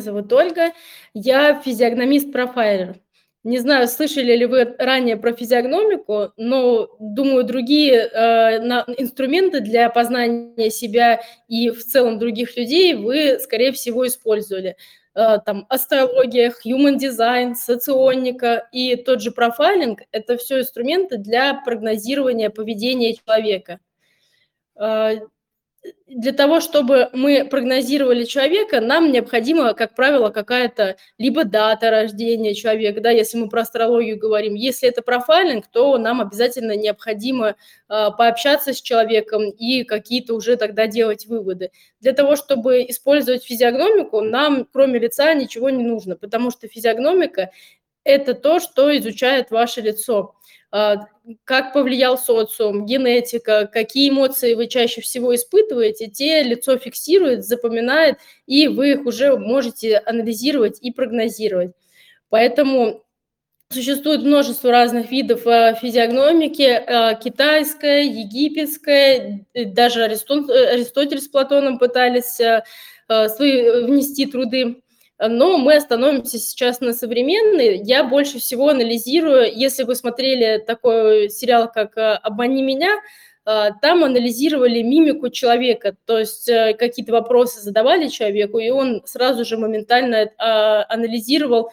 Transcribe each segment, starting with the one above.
меня зовут Ольга, я физиогномист-профайлер. Не знаю, слышали ли вы ранее про физиогномику, но, думаю, другие э, на, инструменты для познания себя и в целом других людей вы, скорее всего, использовали. Э, там астрология, human design, соционика и тот же профайлинг – это все инструменты для прогнозирования поведения человека. Э, для того, чтобы мы прогнозировали человека, нам необходима, как правило, какая-то либо дата рождения человека, да, если мы про астрологию говорим. Если это профайлинг, то нам обязательно необходимо э, пообщаться с человеком и какие-то уже тогда делать выводы. Для того, чтобы использовать физиогномику, нам кроме лица ничего не нужно, потому что физиогномика – это то, что изучает ваше лицо. А, как повлиял социум, генетика, какие эмоции вы чаще всего испытываете, те лицо фиксирует, запоминает, и вы их уже можете анализировать и прогнозировать. Поэтому Существует множество разных видов а, физиогномики, а, китайская, египетская, даже Аристотель с Платоном пытались свои внести труды но мы остановимся сейчас на современной. Я больше всего анализирую, если вы смотрели такой сериал, как э, «Обмани меня», э, там анализировали мимику человека, то есть э, какие-то вопросы задавали человеку, и он сразу же моментально анализировал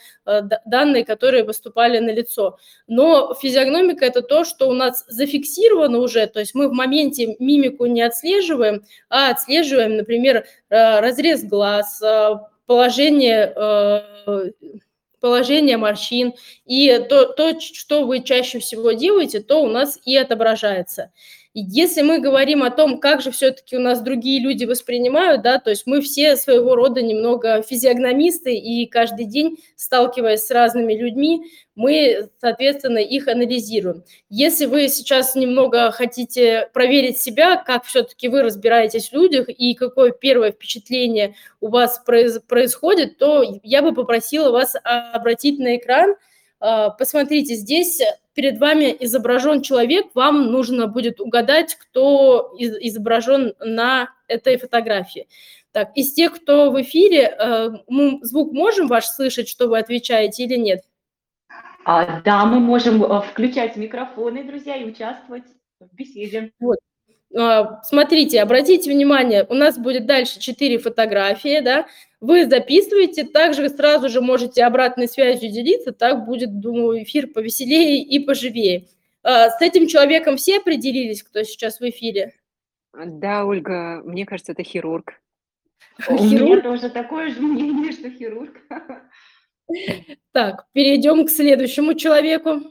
данные, которые выступали на лицо. Но физиогномика – это то, что у нас зафиксировано уже, то есть мы в моменте мимику не отслеживаем, а отслеживаем, например, разрез глаз, положение, э, положение морщин, и то, то, что вы чаще всего делаете, то у нас и отображается. Если мы говорим о том, как же все-таки у нас другие люди воспринимают, да, то есть мы все своего рода немного физиогномисты, и каждый день, сталкиваясь с разными людьми, мы, соответственно, их анализируем. Если вы сейчас немного хотите проверить себя, как все-таки вы разбираетесь в людях и какое первое впечатление у вас происходит, то я бы попросила вас обратить на экран. А, посмотрите, здесь перед вами изображен человек, вам нужно будет угадать, кто изображен на этой фотографии. Так, из тех, кто в эфире, э, мы звук можем ваш слышать, что вы отвечаете или нет? А, да, мы можем э, включать микрофоны, друзья, и участвовать в беседе. Вот. А, смотрите, обратите внимание, у нас будет дальше четыре фотографии, да, вы записываете, также сразу же можете обратной связью делиться, так будет, думаю, эфир повеселее и поживее. А, с этим человеком все определились, кто сейчас в эфире? Да, Ольга, мне кажется, это хирург. У меня тоже такое же мнение, что хирург. Так, перейдем к следующему человеку.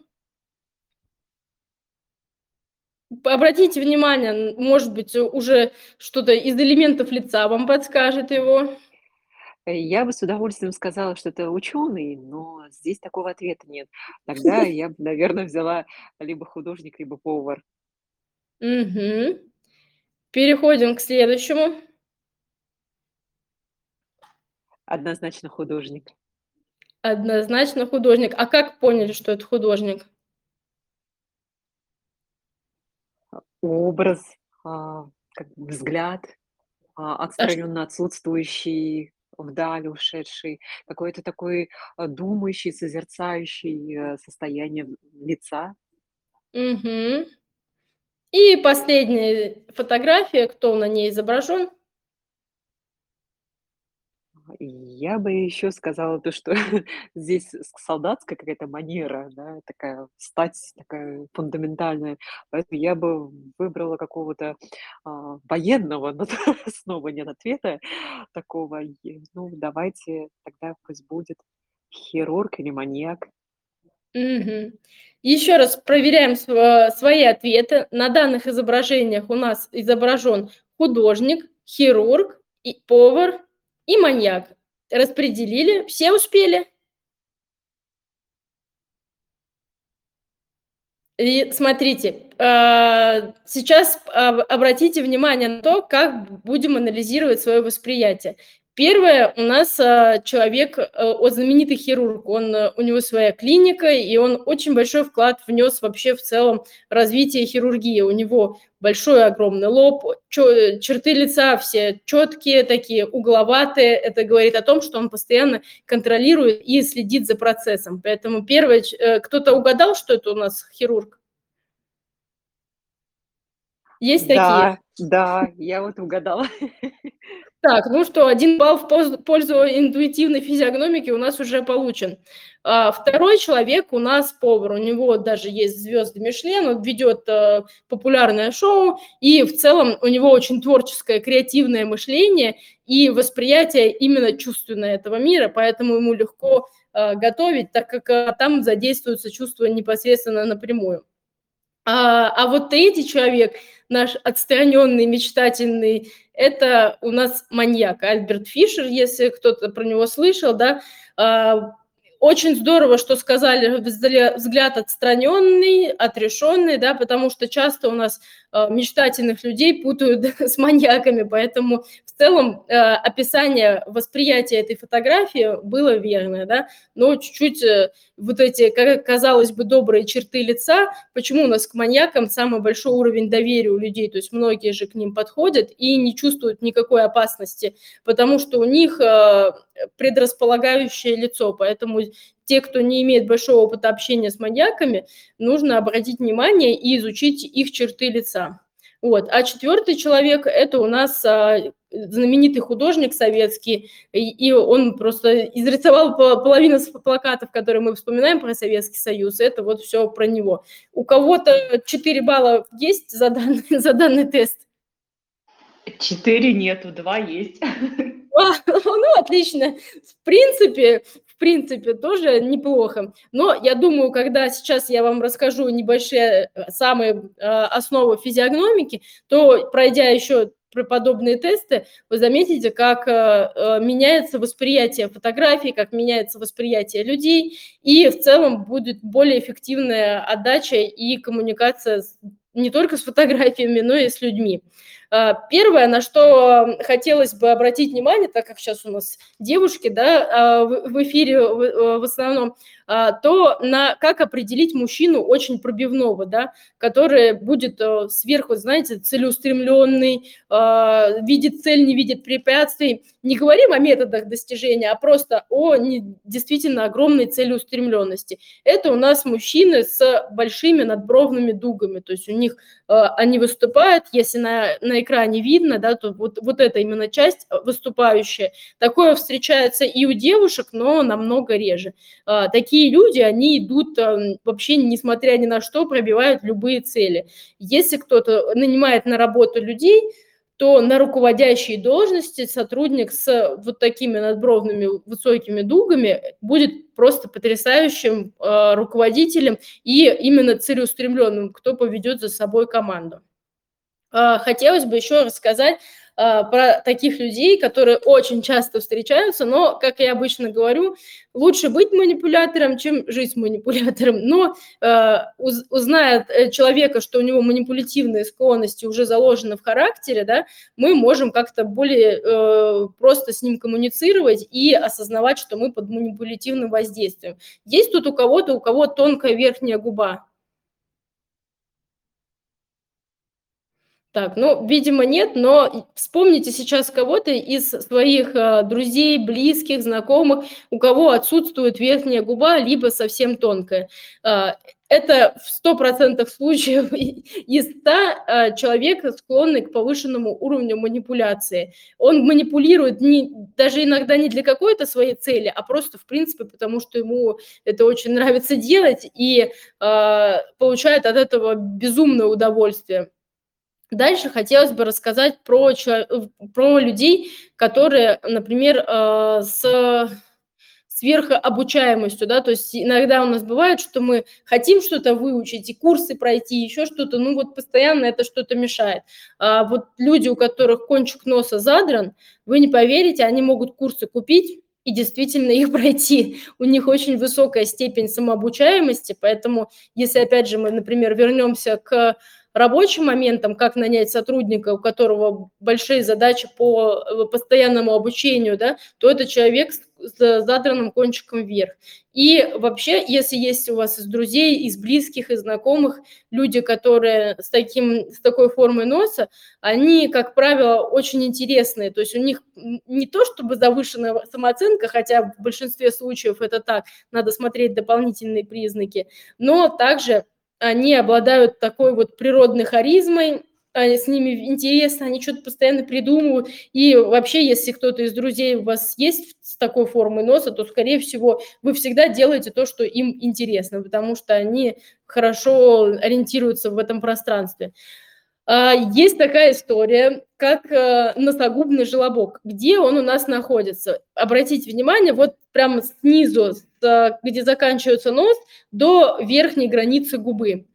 Обратите внимание, может быть, уже что-то из элементов лица вам подскажет его. Я бы с удовольствием сказала, что это ученый, но здесь такого ответа нет. Тогда я бы, наверное, взяла либо художник, либо повар. Угу. Переходим к следующему. Однозначно художник. Однозначно художник. А как поняли, что это художник? Образ, а, как взгляд, а, отстраненно отсутствующий, вдаль ушедший, какой-то такой а, думающий, созерцающий э, состояние лица. Угу. И последняя фотография, кто на ней изображен? Я бы еще сказала то, что здесь солдатская какая-то манера, да, такая стать такая фундаментальная. Поэтому я бы выбрала какого-то а, военного, но снова нет ответа такого. Ну, давайте тогда пусть будет хирург или маньяк. Угу. Еще раз проверяем св- свои ответы. На данных изображениях у нас изображен художник, хирург, и повар и маньяк. Распределили, все успели. И смотрите, а, сейчас обратите внимание на то, как будем анализировать свое восприятие. Первое, у нас а, человек, а, знаменитый хирург, он, а, у него своя клиника, и он очень большой вклад внес вообще в целом развитие хирургии. У него большой огромный лоб, черты лица все четкие, такие угловатые. Это говорит о том, что он постоянно контролирует и следит за процессом. Поэтому первое, э, кто-то угадал, что это у нас хирург? Есть Да, такие? да, я вот угадала. Так, ну что, один балл в пользу интуитивной физиогномики у нас уже получен. А, второй человек у нас повар, у него даже есть звезды Мишлен, он ведет а, популярное шоу, и в целом у него очень творческое, креативное мышление и восприятие именно чувственное этого мира, поэтому ему легко а, готовить, так как а, там задействуются чувства непосредственно напрямую. А, а вот третий человек, наш отстраненный, мечтательный, это у нас маньяк Альберт Фишер, если кто-то про него слышал, да, а, очень здорово, что сказали взгляд отстраненный, отрешенный, да, потому что часто у нас э, мечтательных людей путают с маньяками, поэтому в целом э, описание восприятия этой фотографии было верное, да, но чуть-чуть э, вот эти, казалось бы, добрые черты лица, почему у нас к маньякам самый большой уровень доверия у людей, то есть многие же к ним подходят и не чувствуют никакой опасности, потому что у них предрасполагающее лицо, поэтому те, кто не имеет большого опыта общения с маньяками, нужно обратить внимание и изучить их черты лица. Вот. А четвертый человек – это у нас а, знаменитый художник советский, и, и он просто изрисовал половину плакатов, которые мы вспоминаем про Советский Союз, это вот все про него. У кого-то 4 балла есть за данный, за данный тест? Четыре нету, два есть. Ну, отлично. В принципе, в принципе, тоже неплохо. Но я думаю, когда сейчас я вам расскажу небольшие э, самые э, основы физиогномики, то, пройдя еще подобные тесты, вы заметите, как э, меняется восприятие фотографий, как меняется восприятие людей, и в целом будет более эффективная отдача и коммуникация не только с фотографиями, но и с людьми. А, первое, на что хотелось бы обратить внимание, так как сейчас у нас девушки да, а, в эфире в основном, а, то на как определить мужчину очень пробивного, да, который будет э, сверху, знаете, целеустремленный, видит цель, не видит препятствий. Не говорим о методах достижения, а просто о действительно огромной целеустремленности. Это у нас мужчины с большими надбровными дугами, то есть у них э, они выступают, если на, на экране видно, да, то вот, вот эта именно часть выступающая. Такое встречается и у девушек, но намного реже. А, такие люди, они идут эм, вообще, несмотря ни на что, пробивают любые цели. Если кто-то нанимает на работу людей, то на руководящей должности сотрудник с вот такими надбровными высокими дугами будет просто потрясающим э, руководителем и именно целеустремленным, кто поведет за собой команду. Э, хотелось бы еще рассказать а, про таких людей, которые очень часто встречаются, но, как я обычно говорю, лучше быть манипулятором, чем жить манипулятором. Но э, узная э, человека, что у него манипулятивные склонности уже заложены в характере, да, мы можем как-то более э, просто с ним коммуницировать и осознавать, что мы под манипулятивным воздействием. Есть тут у кого-то, у кого тонкая верхняя губа, Так, ну, видимо, нет, но вспомните сейчас кого-то из своих э, друзей, близких, знакомых, у кого отсутствует верхняя губа, либо совсем тонкая. Э, это в 100% случаев из 100 э, человек склонный к повышенному уровню манипуляции. Он манипулирует не, даже иногда не для какой-то своей цели, а просто, в принципе, потому что ему это очень нравится делать и э, получает от этого безумное удовольствие. Дальше хотелось бы рассказать про, про людей, которые, например, э, с сверхобучаемостью, да, то есть иногда у нас бывает, что мы хотим что-то выучить, и курсы пройти, еще что-то, ну вот постоянно это что-то мешает. А вот люди, у которых кончик носа задран, вы не поверите, они могут курсы купить, и действительно их пройти. У них очень высокая степень самообучаемости, поэтому если, опять же, мы, например, вернемся к рабочим моментом, как нанять сотрудника, у которого большие задачи по э, постоянному обучению, да, то это человек с задранным кончиком вверх. И вообще, если есть у вас из друзей, из близких, из знакомых люди, которые с, таким, с такой формой носа, они, как правило, очень интересные. То есть у них не то чтобы завышенная самооценка, хотя в большинстве случаев это так, надо смотреть дополнительные признаки, но также они обладают такой вот природной харизмой, с ними интересно, они что-то постоянно придумывают. И вообще, если кто-то из друзей у вас есть с такой формой носа, то, скорее всего, вы всегда делаете то, что им интересно, потому что они хорошо ориентируются в этом пространстве. А, есть такая история, как э, носогубный желобок. Где он у нас находится? Обратите внимание, вот прямо снизу, где заканчивается нос, до верхней границы губы.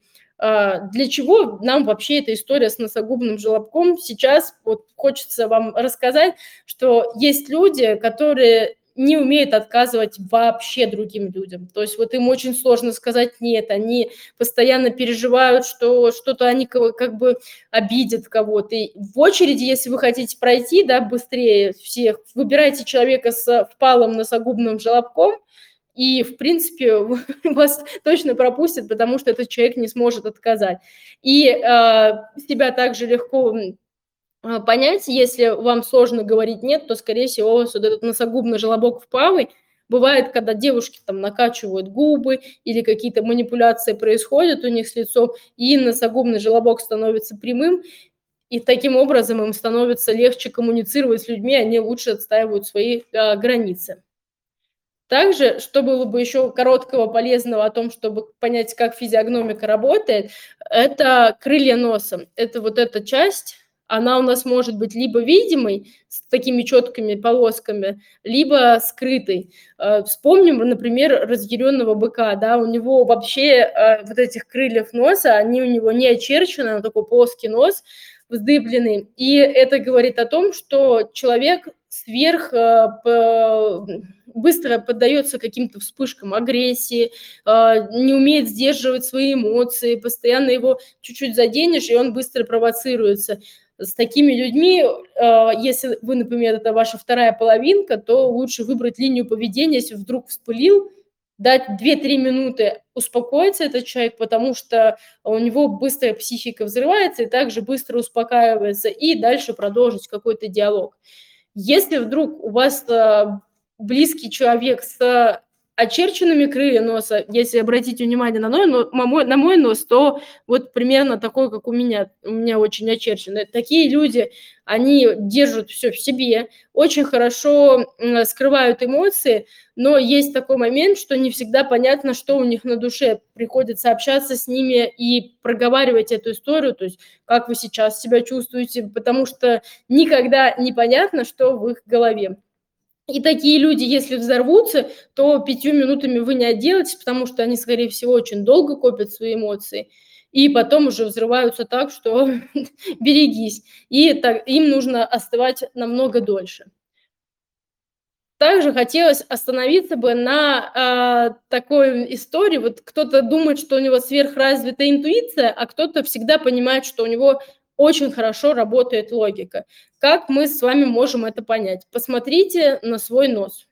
А, для чего нам вообще эта история с носогубным желобком? Сейчас вот хочется вам рассказать, что есть люди, которые не умеют отказывать вообще другим людям. То есть вот им очень сложно сказать нет, они постоянно переживают, что что-то они как бы обидят кого-то. И в очереди, если вы хотите пройти да, быстрее всех, выбирайте человека с впалым носогубным желобком – и, в принципе, вас точно пропустят, потому что этот человек не сможет отказать. И э, себя также легко э, понять, если вам сложно говорить «нет», то, скорее всего, у вас вот этот носогубный желобок впалый, Бывает, когда девушки там накачивают губы или какие-то манипуляции происходят у них с лицом, и носогубный желобок становится прямым, и таким образом им становится легче коммуницировать с людьми, они лучше отстаивают свои э, границы. Также, что было бы еще короткого, полезного о том, чтобы понять, как физиогномика работает, это крылья носа. Это вот эта часть, она у нас может быть либо видимой, с такими четкими полосками, либо скрытой. Э, вспомним, например, разъяренного быка, да, у него вообще э, вот этих крыльев носа, они у него не очерчены, он такой плоский нос, вздыбленный. И это говорит о том, что человек сверх э, быстро поддается каким-то вспышкам агрессии, э, не умеет сдерживать свои эмоции, постоянно его чуть-чуть заденешь, и он быстро провоцируется. С такими людьми, э, если вы, например, это ваша вторая половинка, то лучше выбрать линию поведения, если вдруг вспылил, дать 2-3 минуты успокоиться этот человек, потому что у него быстрая психика взрывается и также быстро успокаивается, и дальше продолжить какой-то диалог. Если вдруг у вас э, близкий человек с очерченными крылья носа, если обратить внимание на мой, на мой нос, то вот примерно такой, как у меня, у меня очень очерченный. Такие люди, они держат все в себе, очень хорошо скрывают эмоции, но есть такой момент, что не всегда понятно, что у них на душе. Приходится общаться с ними и проговаривать эту историю, то есть как вы сейчас себя чувствуете, потому что никогда не понятно, что в их голове. И такие люди, если взорвутся, то пятью минутами вы не отделаетесь, потому что они, скорее всего, очень долго копят свои эмоции. И потом уже взрываются так, что берегись. И так, им нужно остывать намного дольше. Также хотелось остановиться бы на э, такой истории. Вот кто-то думает, что у него сверхразвитая интуиция, а кто-то всегда понимает, что у него очень хорошо работает логика. Как мы с вами можем это понять? Посмотрите на свой нос,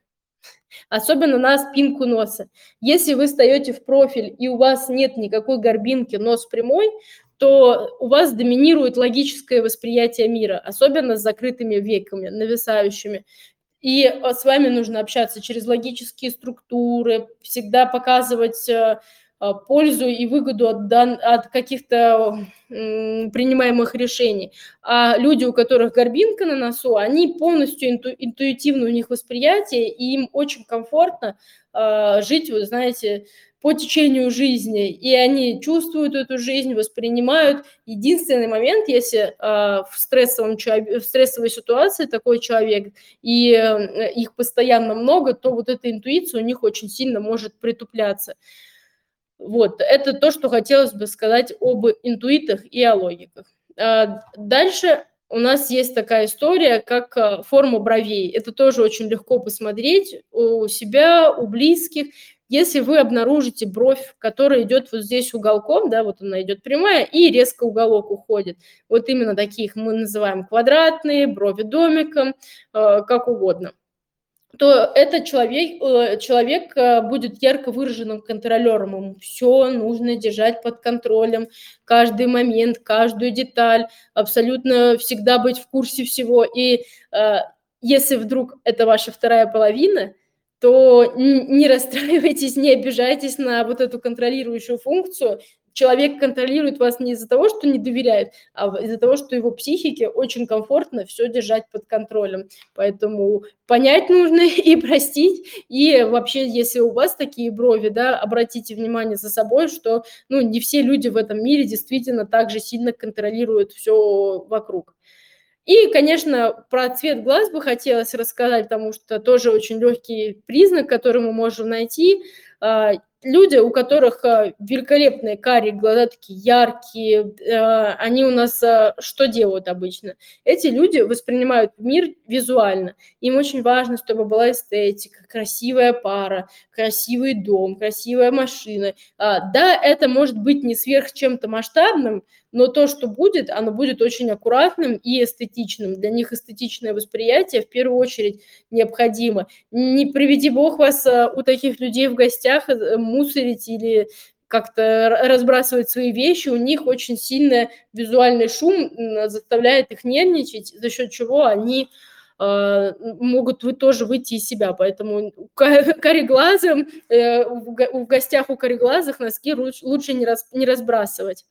особенно на спинку носа. Если вы встаете в профиль и у вас нет никакой горбинки, нос прямой, то у вас доминирует логическое восприятие мира, особенно с закрытыми веками, нависающими. И э, с вами нужно общаться через логические структуры, всегда показывать э, пользу и выгоду от, дан, от каких-то принимаемых решений. А люди, у которых горбинка на носу, они полностью инту, интуитивно у них восприятие, и им очень комфортно э, жить, вы знаете, по течению жизни, и они чувствуют эту жизнь, воспринимают. Единственный момент, если э, в, стрессовом, в стрессовой ситуации такой человек, и э, их постоянно много, то вот эта интуиция у них очень сильно может притупляться. Вот, это то, что хотелось бы сказать об интуитах и о логиках. А, дальше у нас есть такая история, как а, форма бровей. Это тоже очень легко посмотреть у себя, у близких. Если вы обнаружите бровь, которая идет вот здесь уголком, да, вот она идет прямая, и резко уголок уходит, вот именно таких мы называем квадратные, брови домиком, э, как угодно то этот человек, э, человек э, будет ярко выраженным контролером. Ему все нужно держать под контролем, каждый момент, каждую деталь, абсолютно всегда быть в курсе всего. И э, если вдруг это ваша вторая половина, то не расстраивайтесь, не обижайтесь на вот эту контролирующую функцию, человек контролирует вас не из-за того, что не доверяет, а из-за того, что его психике очень комфортно все держать под контролем. Поэтому понять нужно и простить. И вообще, если у вас такие брови, да, обратите внимание за собой, что ну, не все люди в этом мире действительно так же сильно контролируют все вокруг. И, конечно, про цвет глаз бы хотелось рассказать, потому что тоже очень легкий признак, который мы можем найти. Люди, у которых э, великолепные карие глаза, такие яркие, э, они у нас э, что делают обычно? Эти люди воспринимают мир визуально. Им очень важно, чтобы была эстетика, красивая пара, красивый дом, красивая машина. А, да, это может быть не сверх чем-то масштабным, но то, что будет, оно будет очень аккуратным и эстетичным. Для них эстетичное восприятие в первую очередь необходимо. Не приведи бог вас у таких людей в гостях мусорить или как-то разбрасывать свои вещи, у них очень сильный визуальный шум заставляет их нервничать, за счет чего они э, могут вы тоже выйти из себя. Поэтому кореглазым, э, в гостях у кореглазых носки лучше не, раз, не разбрасывать.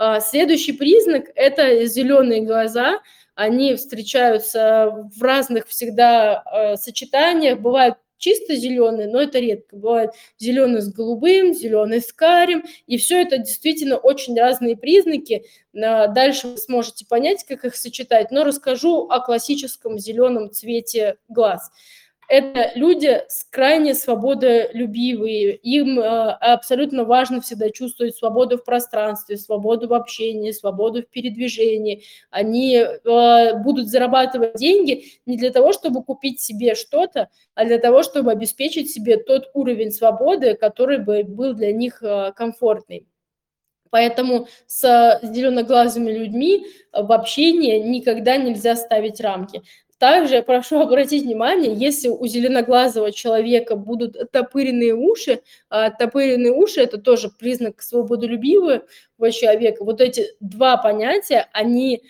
Э, следующий признак – это зеленые глаза. Они встречаются в разных всегда э, сочетаниях. Бывают чисто зеленый, но это редко. Бывает зеленый с голубым, зеленый с карим, и все это действительно очень разные признаки. Дальше вы сможете понять, как их сочетать, но расскажу о классическом зеленом цвете глаз это люди с крайне свободолюбивые. Им э, абсолютно важно всегда чувствовать свободу в пространстве, свободу в общении, свободу в передвижении. Они э, будут зарабатывать деньги не для того, чтобы купить себе что-то, а для того, чтобы обеспечить себе тот уровень свободы, который бы был для них э, комфортный. Поэтому с зеленоглазыми людьми в общении никогда нельзя ставить рамки. Также прошу обратить внимание, если у зеленоглазого человека будут топыренные уши, а топыренные уши – это тоже признак свободолюбивого человека. Вот эти два понятия, они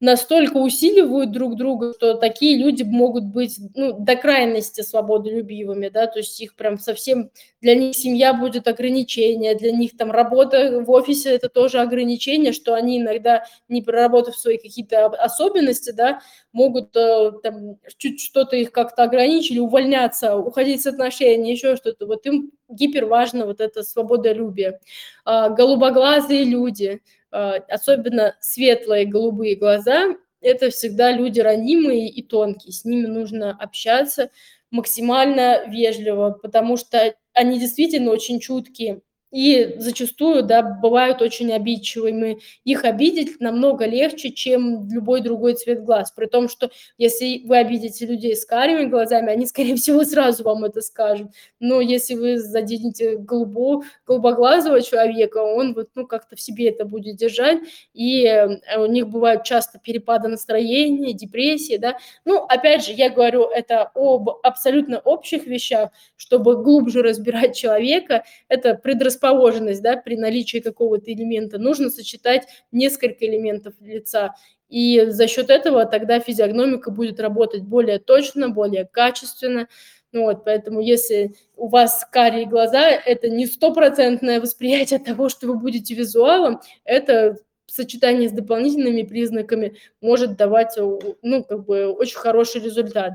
настолько усиливают друг друга, что такие люди могут быть ну, до крайности свободолюбивыми, да, то есть их прям совсем, для них семья будет ограничение, для них там работа в офисе это тоже ограничение, что они иногда, не проработав свои какие-то особенности, да, могут э, там чуть что-то их как-то ограничили, увольняться, уходить с отношений, еще что-то. Вот им гипер важно вот это свободолюбие. А, голубоглазые люди – особенно светлые голубые глаза, это всегда люди ранимые и тонкие, с ними нужно общаться максимально вежливо, потому что они действительно очень чуткие и зачастую, да, бывают очень обидчивыми. Их обидеть намного легче, чем любой другой цвет глаз. При том, что если вы обидите людей с карими глазами, они, скорее всего, сразу вам это скажут. Но если вы заденете голубо, голубоглазого человека, он вот, ну, как-то в себе это будет держать, и э, у них бывают часто перепады настроения, депрессии, да. Ну, опять же, я говорю это об абсолютно общих вещах, чтобы глубже разбирать человека, это предрасположение предрасположенность да, при наличии какого-то элемента, нужно сочетать несколько элементов лица. И за счет этого тогда физиогномика будет работать более точно, более качественно. Ну вот, поэтому если у вас карие глаза, это не стопроцентное восприятие того, что вы будете визуалом, это в сочетании с дополнительными признаками может давать ну, как бы очень хороший результат.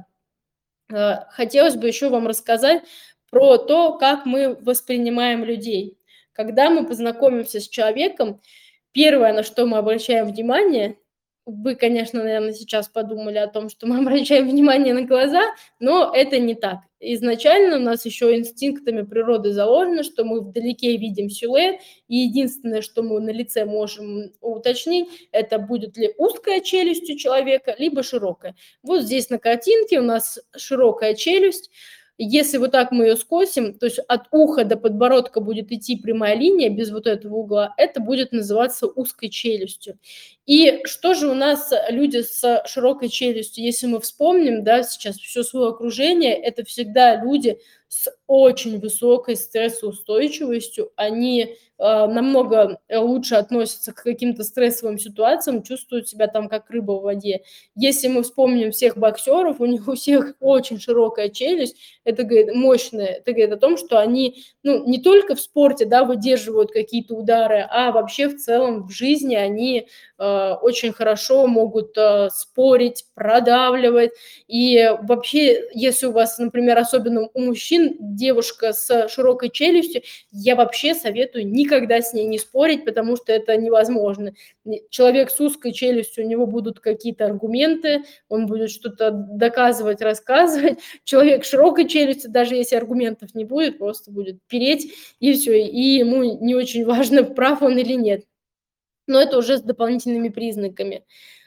Э, хотелось бы еще вам рассказать про то, как мы воспринимаем людей. Когда мы познакомимся с человеком, первое, на что мы обращаем внимание, вы, конечно, наверное, сейчас подумали о том, что мы обращаем внимание на глаза, но это не так. Изначально у нас еще инстинктами природы заложено, что мы вдалеке видим силуэт, и единственное, что мы на лице можем уточнить, это будет ли узкая челюсть у человека, либо широкая. Вот здесь на картинке у нас широкая челюсть, Если вот так мы ее скосим, то есть от уха до подбородка будет идти прямая линия без вот этого угла, это будет называться узкой челюстью. И что же у нас люди с широкой челюстью, если мы вспомним, да, сейчас все свое окружение, это всегда люди с очень высокой стрессоустойчивостью, они а, намного лучше относятся к каким-то стрессовым ситуациям, чувствуют себя там как рыба в воде. Если мы вспомним всех боксеров, у них у всех очень широкая челюсть, это говорит мощная, это говорит о том, что они ну, не только в спорте да, выдерживают какие-то удары, а вообще в целом в жизни они э, очень хорошо могут э, спорить, продавливать. И вообще, если у вас, например, особенно у мужчин девушка с широкой челюстью, я вообще советую никогда с ней не спорить, потому что это невозможно. Человек с узкой челюстью, у него будут какие-то аргументы, он будет что-то доказывать, рассказывать. Человек широкой челюстью, даже если аргументов не будет, просто будет переть, и все, и ему не очень важно, прав он или нет. Но это уже с дополнительными признаками.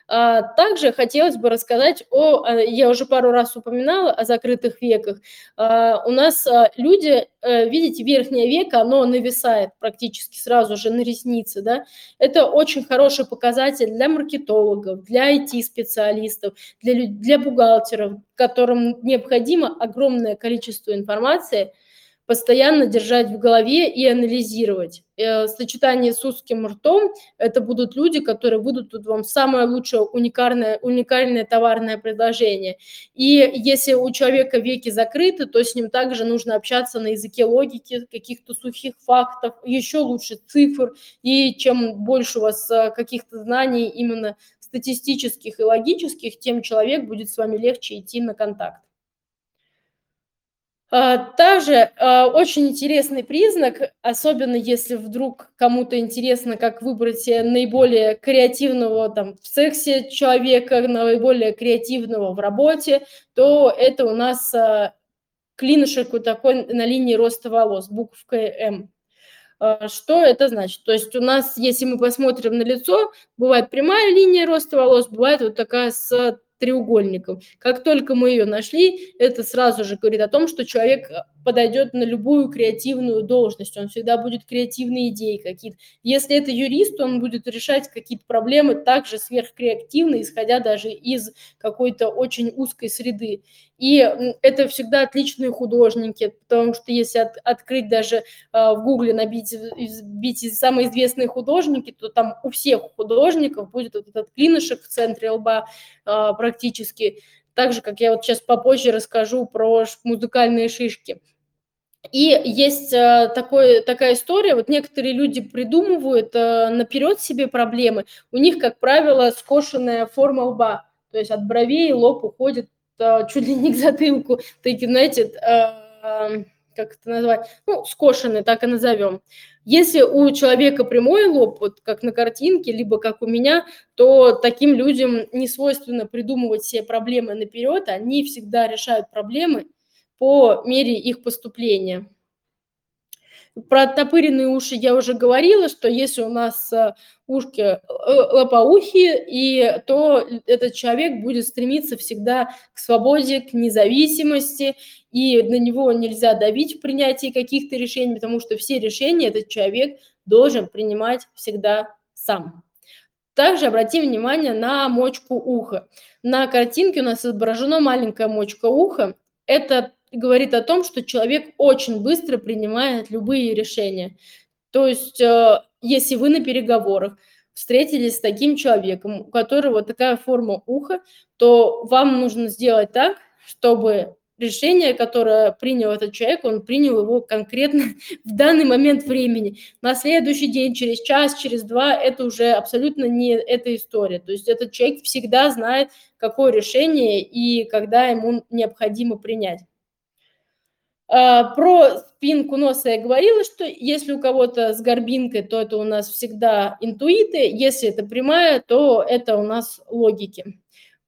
А, также хотелось бы рассказать о, а, я уже пару раз упоминала о закрытых веках. А, у нас люди, э, видите, верхнее веко, оно нависает практически сразу же на ресницы, да. Это очень хороший показатель для маркетологов, для IT-специалистов, для, для бухгалтеров, которым необходимо огромное количество информации – постоянно держать в голове и анализировать. Э, сочетание с узким ртом – это будут люди, которые будут тут вам самое лучшее уникальное, уникальное товарное предложение. И если у человека веки закрыты, то с ним также нужно общаться на языке логики, каких-то сухих фактов, еще лучше цифр. И чем больше у вас э, каких-то знаний именно статистических и логических, тем человек будет с вами легче идти на контакт. А, также а, очень интересный признак, особенно если вдруг кому-то интересно, как выбрать наиболее креативного там, в сексе человека, наиболее креативного в работе, то это у нас а, клинышек вот такой на линии роста волос, буковка М. Что это значит? То есть у нас, если мы посмотрим на лицо, бывает прямая линия роста волос, бывает вот такая с треугольником. Как только мы ее нашли, это сразу же говорит о том, что человек э, подойдет на любую креативную должность, он всегда будет креативные идеи какие-то. Если это юрист, он будет решать какие-то проблемы также сверхкреативно, исходя даже из какой-то очень узкой среды. И это всегда отличные художники, потому что если от, открыть даже э, в Гугле, набить бить самые известные художники, то там у всех художников будет вот этот клинышек в центре лба э, практически, так же, как я вот сейчас попозже расскажу про музыкальные шишки. И есть э, такой, такая история, вот некоторые люди придумывают э, наперед себе проблемы, у них, как правило, скошенная форма лба, то есть от бровей лоб уходит чуть ли не к затылку, такие, знаете, э, как это назвать, ну, скошенный, так и назовем. Если у человека прямой лоб, вот как на картинке, либо как у меня, то таким людям не свойственно придумывать себе проблемы наперед, они всегда решают проблемы по мере их поступления. Про оттопыренные уши я уже говорила, что если у нас э, ушки э, лопоухие, и то этот человек будет стремиться всегда к свободе, к независимости, и на него нельзя давить в принятии каких-то решений, потому что все решения этот человек должен принимать всегда сам. Также обратим внимание на мочку уха. На картинке у нас изображена маленькая мочка уха. Это говорит о том, что человек очень быстро принимает любые решения. То есть, э, если вы на переговорах встретились с таким человеком, у которого такая форма уха, то вам нужно сделать так, чтобы решение, которое принял этот человек, он принял его конкретно в данный момент времени. На следующий день, через час, через два, это уже абсолютно не эта история. То есть этот человек всегда знает, какое решение и когда ему необходимо принять. А, про спинку носа я говорила, что если у кого-то с горбинкой, то это у нас всегда интуиты, если это прямая, то это у нас логики.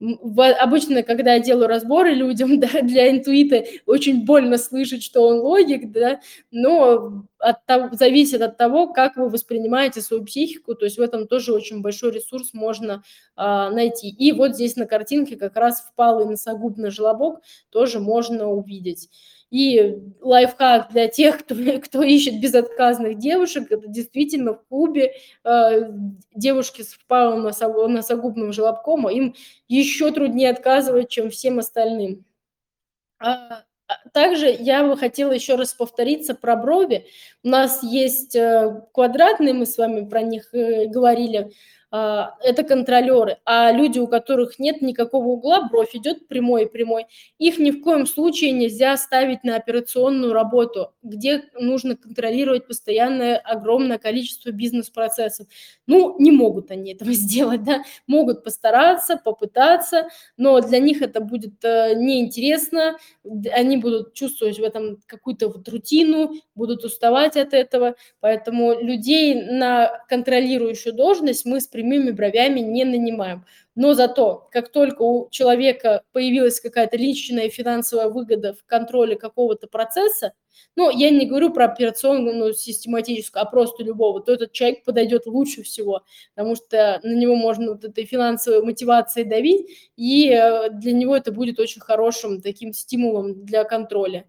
Обычно, когда я делаю разборы людям, да, для интуита очень больно слышать, что он логик, да, но от того, зависит от того, как вы воспринимаете свою психику, то есть в этом тоже очень большой ресурс можно а, найти. И вот здесь на картинке как раз впалый носогубный желобок тоже можно увидеть. И лайфхак для тех, кто, кто ищет безотказных девушек, это действительно в клубе э, девушки с паром носогубным желобком, а им еще труднее отказывать, чем всем остальным. А, а также я бы хотела еще раз повториться про брови. У нас есть э, квадратные, мы с вами про них э, говорили, это контролеры, а люди, у которых нет никакого угла, бровь идет прямой и прямой, их ни в коем случае нельзя ставить на операционную работу, где нужно контролировать постоянное огромное количество бизнес-процессов. Ну, не могут они этого сделать, да, могут постараться, попытаться, но для них это будет э, неинтересно, они будут чувствовать в этом какую-то вот рутину, будут уставать от этого, поэтому людей на контролирующую должность мы с прямыми бровями не нанимаем. Но зато, как только у человека появилась какая-то личная финансовая выгода в контроле какого-то процесса, ну, я не говорю про операционную, ну, систематическую, а просто любого, то этот человек подойдет лучше всего, потому что на него можно вот этой финансовой мотивацией давить, и э, для него это будет очень хорошим таким стимулом для контроля.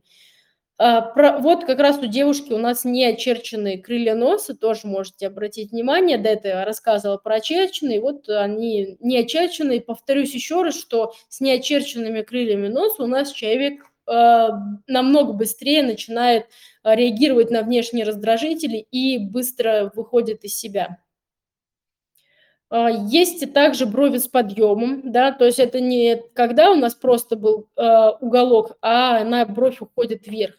А, про, вот как раз у девушки у нас не очерченные крылья носа, тоже можете обратить внимание, до этого я рассказывала про очерченные, вот они не очерченные. Повторюсь еще раз, что с неочерченными крыльями носа у нас человек э, намного быстрее начинает а, реагировать на внешние раздражители и быстро выходит из себя. А, есть и также брови с подъемом, да, то есть это не когда у нас просто был э, уголок, а на бровь уходит вверх.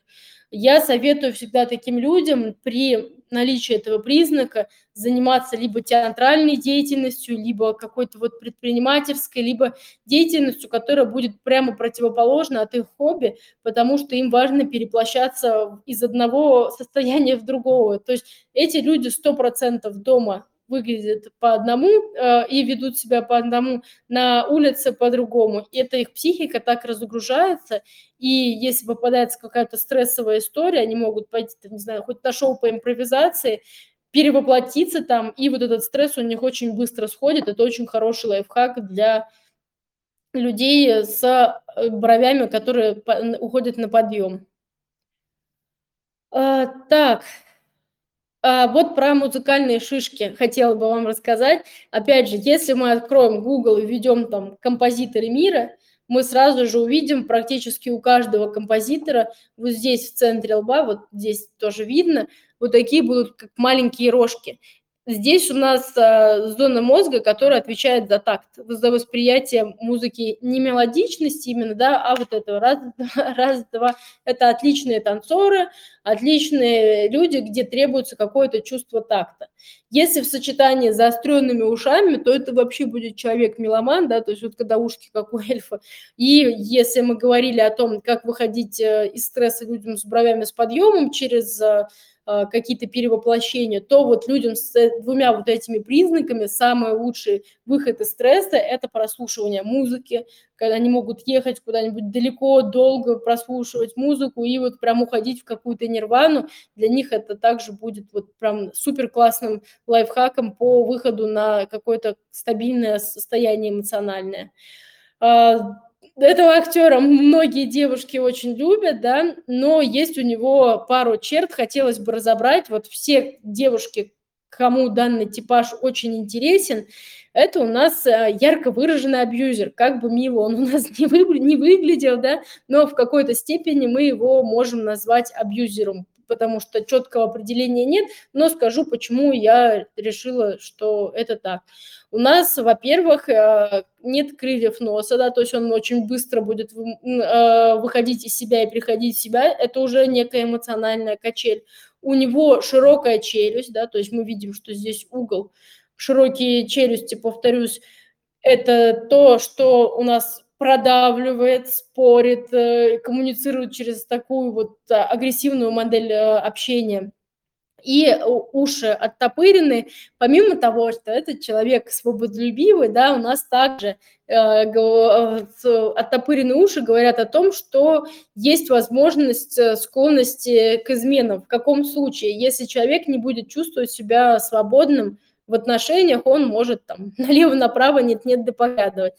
Я советую всегда таким людям при наличии этого признака заниматься либо театральной деятельностью, либо какой-то вот предпринимательской, либо деятельностью, которая будет прямо противоположна от их хобби, потому что им важно переплощаться из одного состояния в другого. То есть эти люди 100% дома выглядят по одному э, и ведут себя по одному, на улице по-другому. Это их психика так разгружается, и если попадается какая-то стрессовая история, они могут пойти, не знаю, хоть на шоу по импровизации, перевоплотиться там, и вот этот стресс у них очень быстро сходит. Это очень хороший лайфхак для людей с э, бровями, которые уходят на подъем. А, так, вот про музыкальные шишки хотела бы вам рассказать. Опять же, если мы откроем Google и введем там композиторы мира, мы сразу же увидим практически у каждого композитора, вот здесь в центре лба, вот здесь тоже видно, вот такие будут как маленькие рожки. Здесь у нас э, зона мозга, которая отвечает за такт, за восприятие музыки не мелодичности именно, да, а вот этого раз, раз, два. Это отличные танцоры, отличные люди, где требуется какое-то чувство такта. Если в сочетании с заостренными ушами, то это вообще будет человек-меломан, да, то есть вот когда ушки как у эльфа. И если мы говорили о том, как выходить э, из стресса людям с бровями с подъемом через э, какие-то перевоплощения, то вот людям с двумя вот этими признаками самый лучший выход из стресса – это прослушивание музыки, когда они могут ехать куда-нибудь далеко, долго прослушивать музыку и вот прям уходить в какую-то нирвану. Для них это также будет вот прям супер классным лайфхаком по выходу на какое-то стабильное состояние эмоциональное. Этого актера многие девушки очень любят, да, но есть у него пару черт, хотелось бы разобрать. Вот все девушки, кому данный типаж очень интересен, это у нас э, ярко выраженный абьюзер. Как бы мило он у нас не, вы, не выглядел, да, но в какой-то степени мы его можем назвать абьюзером, потому что четкого определения нет, но скажу, почему я решила, что это так. У нас, во-первых, э, нет крыльев носа, да, то есть он очень быстро будет э, выходить из себя и приходить в себя, это уже некая эмоциональная качель. У него широкая челюсть, да, то есть мы видим, что здесь угол, широкие челюсти, повторюсь, это то, что у нас продавливает, спорит, э, коммуницирует через такую вот агрессивную модель общения и уши оттопырены, помимо того, что этот человек свободолюбивый, да, у нас также э, оттопыренные уши говорят о том, что есть возможность э, склонности к изменам. В каком случае? Если человек не будет чувствовать себя свободным в отношениях, он может там налево-направо нет-нет да поглядывать.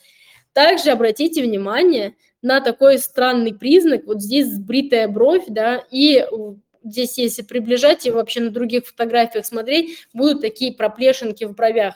Также обратите внимание на такой странный признак, вот здесь сбритая бровь, да, и здесь, если приближать и вообще на других фотографиях смотреть, будут такие проплешинки в бровях.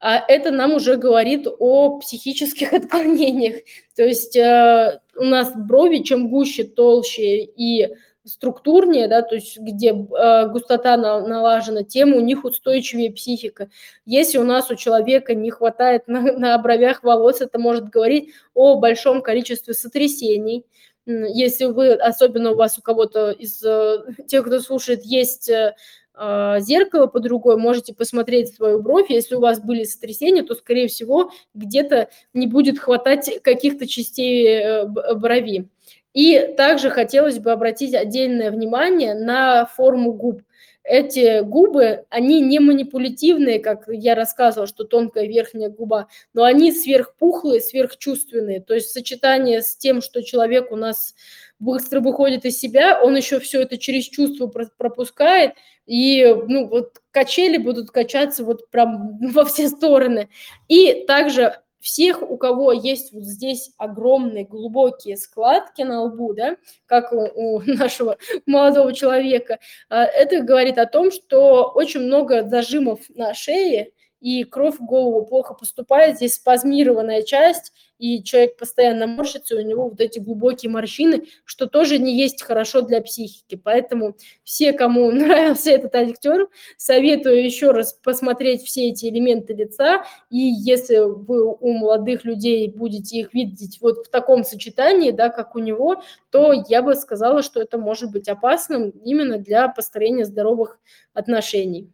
А это нам уже говорит о психических отклонениях. То есть э, у нас брови, чем гуще, толще и структурнее, да, то есть где э, густота на, налажена, тем у них устойчивее психика. Если у нас у человека не хватает на, на бровях волос, это может говорить о большом количестве сотрясений. Если вы, особенно у вас у кого-то из э, тех, кто слушает, есть э, а, зеркало под рукой, можете посмотреть свою бровь. Если у вас были сотрясения, то, скорее всего, где-то не будет хватать каких-то частей э, брови. И также хотелось бы обратить отдельное внимание на форму губ. Эти губы, они не манипулятивные, как я рассказывала, что тонкая верхняя губа, но они сверхпухлые, сверхчувственные. То есть сочетание с тем, что человек у нас быстро выходит из себя, он еще все это через чувство пропускает, и ну, вот качели будут качаться вот прям во все стороны. И также всех, у кого есть вот здесь огромные глубокие складки на лбу, да, как у, у нашего молодого человека, а, это говорит о том, что очень много зажимов на шее, и кровь в голову плохо поступает, здесь спазмированная часть, и человек постоянно морщится, у него вот эти глубокие морщины, что тоже не есть хорошо для психики. Поэтому все, кому нравился этот актер, советую еще раз посмотреть все эти элементы лица, и если вы у молодых людей будете их видеть вот в таком сочетании, да, как у него, то я бы сказала, что это может быть опасным именно для построения здоровых отношений.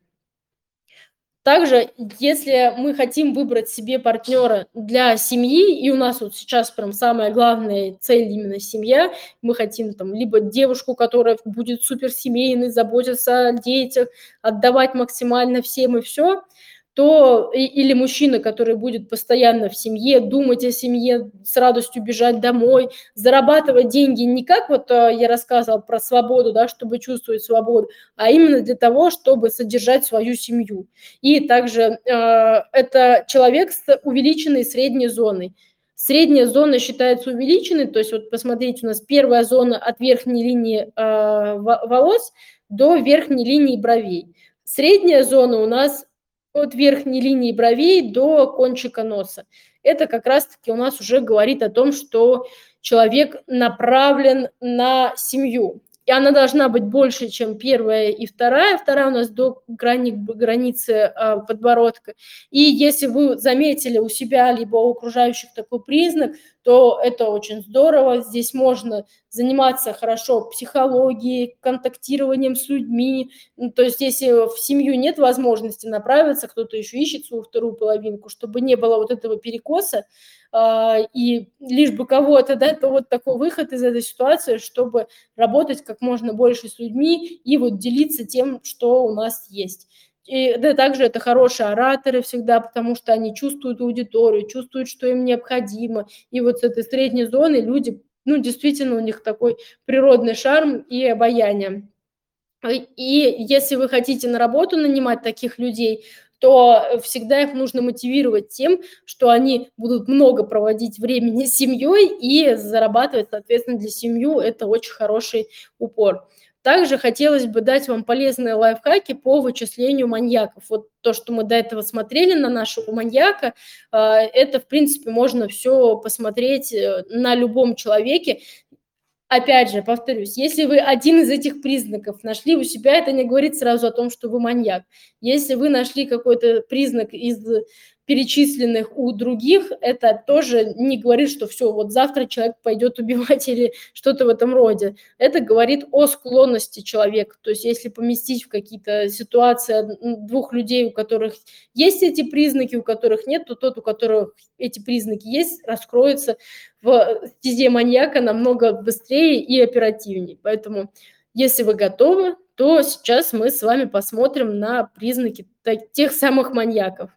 Также, если мы хотим выбрать себе партнера для семьи, и у нас вот сейчас прям самая главная цель именно семья, мы хотим там либо девушку, которая будет суперсемейной, заботиться о детях, отдавать максимально всем и все – то или мужчина, который будет постоянно в семье, думать о семье, с радостью бежать домой, зарабатывать деньги не как вот э, я рассказывала про свободу, да, чтобы чувствовать свободу, а именно для того, чтобы содержать свою семью. И также э, это человек с увеличенной средней зоной. Средняя зона считается увеличенной, то есть вот посмотрите, у нас первая зона от верхней линии э, волос до верхней линии бровей. Средняя зона у нас от верхней линии бровей до кончика носа. Это как раз-таки у нас уже говорит о том, что человек направлен на семью и она должна быть больше, чем первая и вторая. Вторая у нас до грани, границы э, подбородка. И если вы заметили у себя либо у окружающих такой признак, то это очень здорово. Здесь можно заниматься хорошо психологией, контактированием с людьми. Ну, то есть если в семью нет возможности направиться, кто-то еще ищет свою вторую половинку, чтобы не было вот этого перекоса, а, и лишь бы кого-то, да, то вот такой выход из этой ситуации, чтобы работать как можно больше с людьми и вот делиться тем, что у нас есть. И да, также это хорошие ораторы всегда, потому что они чувствуют аудиторию, чувствуют, что им необходимо. И вот с этой средней зоны люди, ну, действительно, у них такой природный шарм и обаяние. И если вы хотите на работу нанимать таких людей, то э, всегда их нужно мотивировать тем, что они будут много проводить времени с семьей и зарабатывать, соответственно, для семью. Это очень хороший упор. Также хотелось бы дать вам полезные лайфхаки по вычислению маньяков. Вот то, что мы до этого смотрели на нашего маньяка, э, это, в принципе, можно все посмотреть э, на любом человеке. Опять же, повторюсь, если вы один из этих признаков нашли у себя, это не говорит сразу о том, что вы маньяк. Если вы нашли какой-то признак из перечисленных у других, это тоже не говорит, что все, вот завтра человек пойдет убивать или что-то в этом роде. Это говорит о склонности человека. То есть если поместить в какие-то ситуации двух людей, у которых есть эти признаки, у которых нет, то тот, у которых эти признаки есть, раскроется в стезе маньяка намного быстрее и оперативнее. Поэтому если вы готовы, то сейчас мы с вами посмотрим на признаки тех самых маньяков.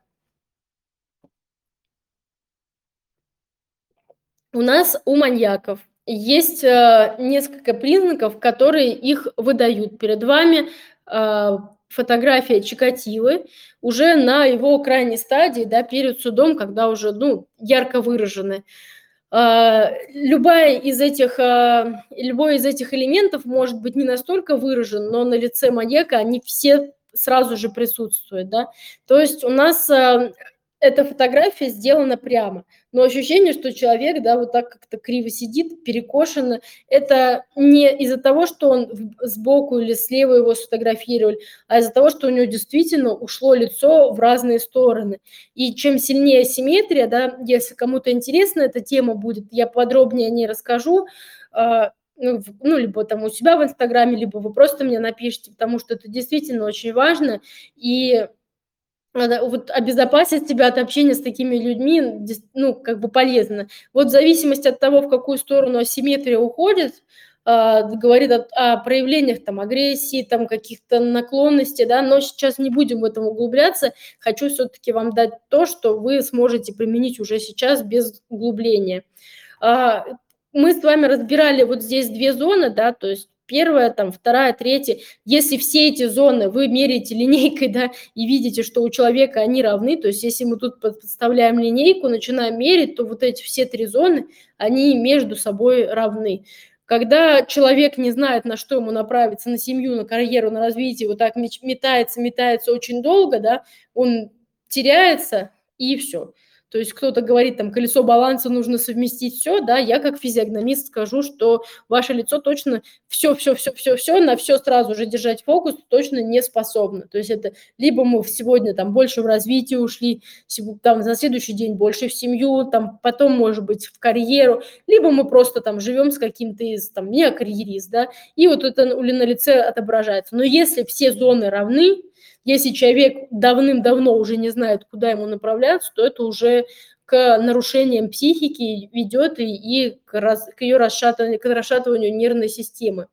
У нас у маньяков есть э, несколько признаков, которые их выдают перед вами. Э, фотография Чикатилы уже на его крайней стадии, да, перед судом, когда уже, ну, ярко выражены. А, любая из этих, любой из этих элементов может быть не настолько выражен, но на лице маньяка они все сразу же присутствуют, да. То есть у нас эта фотография сделана прямо, но ощущение, что человек, да, вот так как-то криво сидит, перекошено, это не из-за того, что он сбоку или слева его сфотографировали, а из-за того, что у него действительно ушло лицо в разные стороны. И чем сильнее симметрия, да, если кому-то интересна эта тема будет, я подробнее о ней расскажу, а, ну, ну, либо там у себя в Инстаграме, либо вы просто мне напишите, потому что это действительно очень важно. И вот обезопасить себя от общения с такими людьми, ну, как бы полезно. Вот в зависимости от того, в какую сторону асимметрия уходит, а, говорит о, о проявлениях там агрессии, там каких-то наклонностей, да, но сейчас не будем в этом углубляться. Хочу все-таки вам дать то, что вы сможете применить уже сейчас без углубления. А, мы с вами разбирали вот здесь две зоны, да, то есть первая, там, вторая, третья. Если все эти зоны вы меряете линейкой, да, и видите, что у человека они равны, то есть если мы тут подставляем линейку, начинаем мерить, то вот эти все три зоны, они между собой равны. Когда человек не знает, на что ему направиться, на семью, на карьеру, на развитие, вот так метается, метается очень долго, да, он теряется, и все. То есть кто-то говорит, там, колесо баланса нужно совместить все, да, я как физиогномист скажу, что ваше лицо точно все, все, все, все, все, на все сразу же держать фокус точно не способно. То есть это либо мы сегодня там больше в развитие ушли, там на следующий день больше в семью, там потом, может быть, в карьеру, либо мы просто там живем с каким-то из, там, не карьерист, да, и вот это на лице отображается. Но если все зоны равны, если человек давным-давно уже не знает, куда ему направляться, то это уже к нарушениям психики ведет и, и к, раз, к ее расшатыванию, к расшатыванию нервной системы.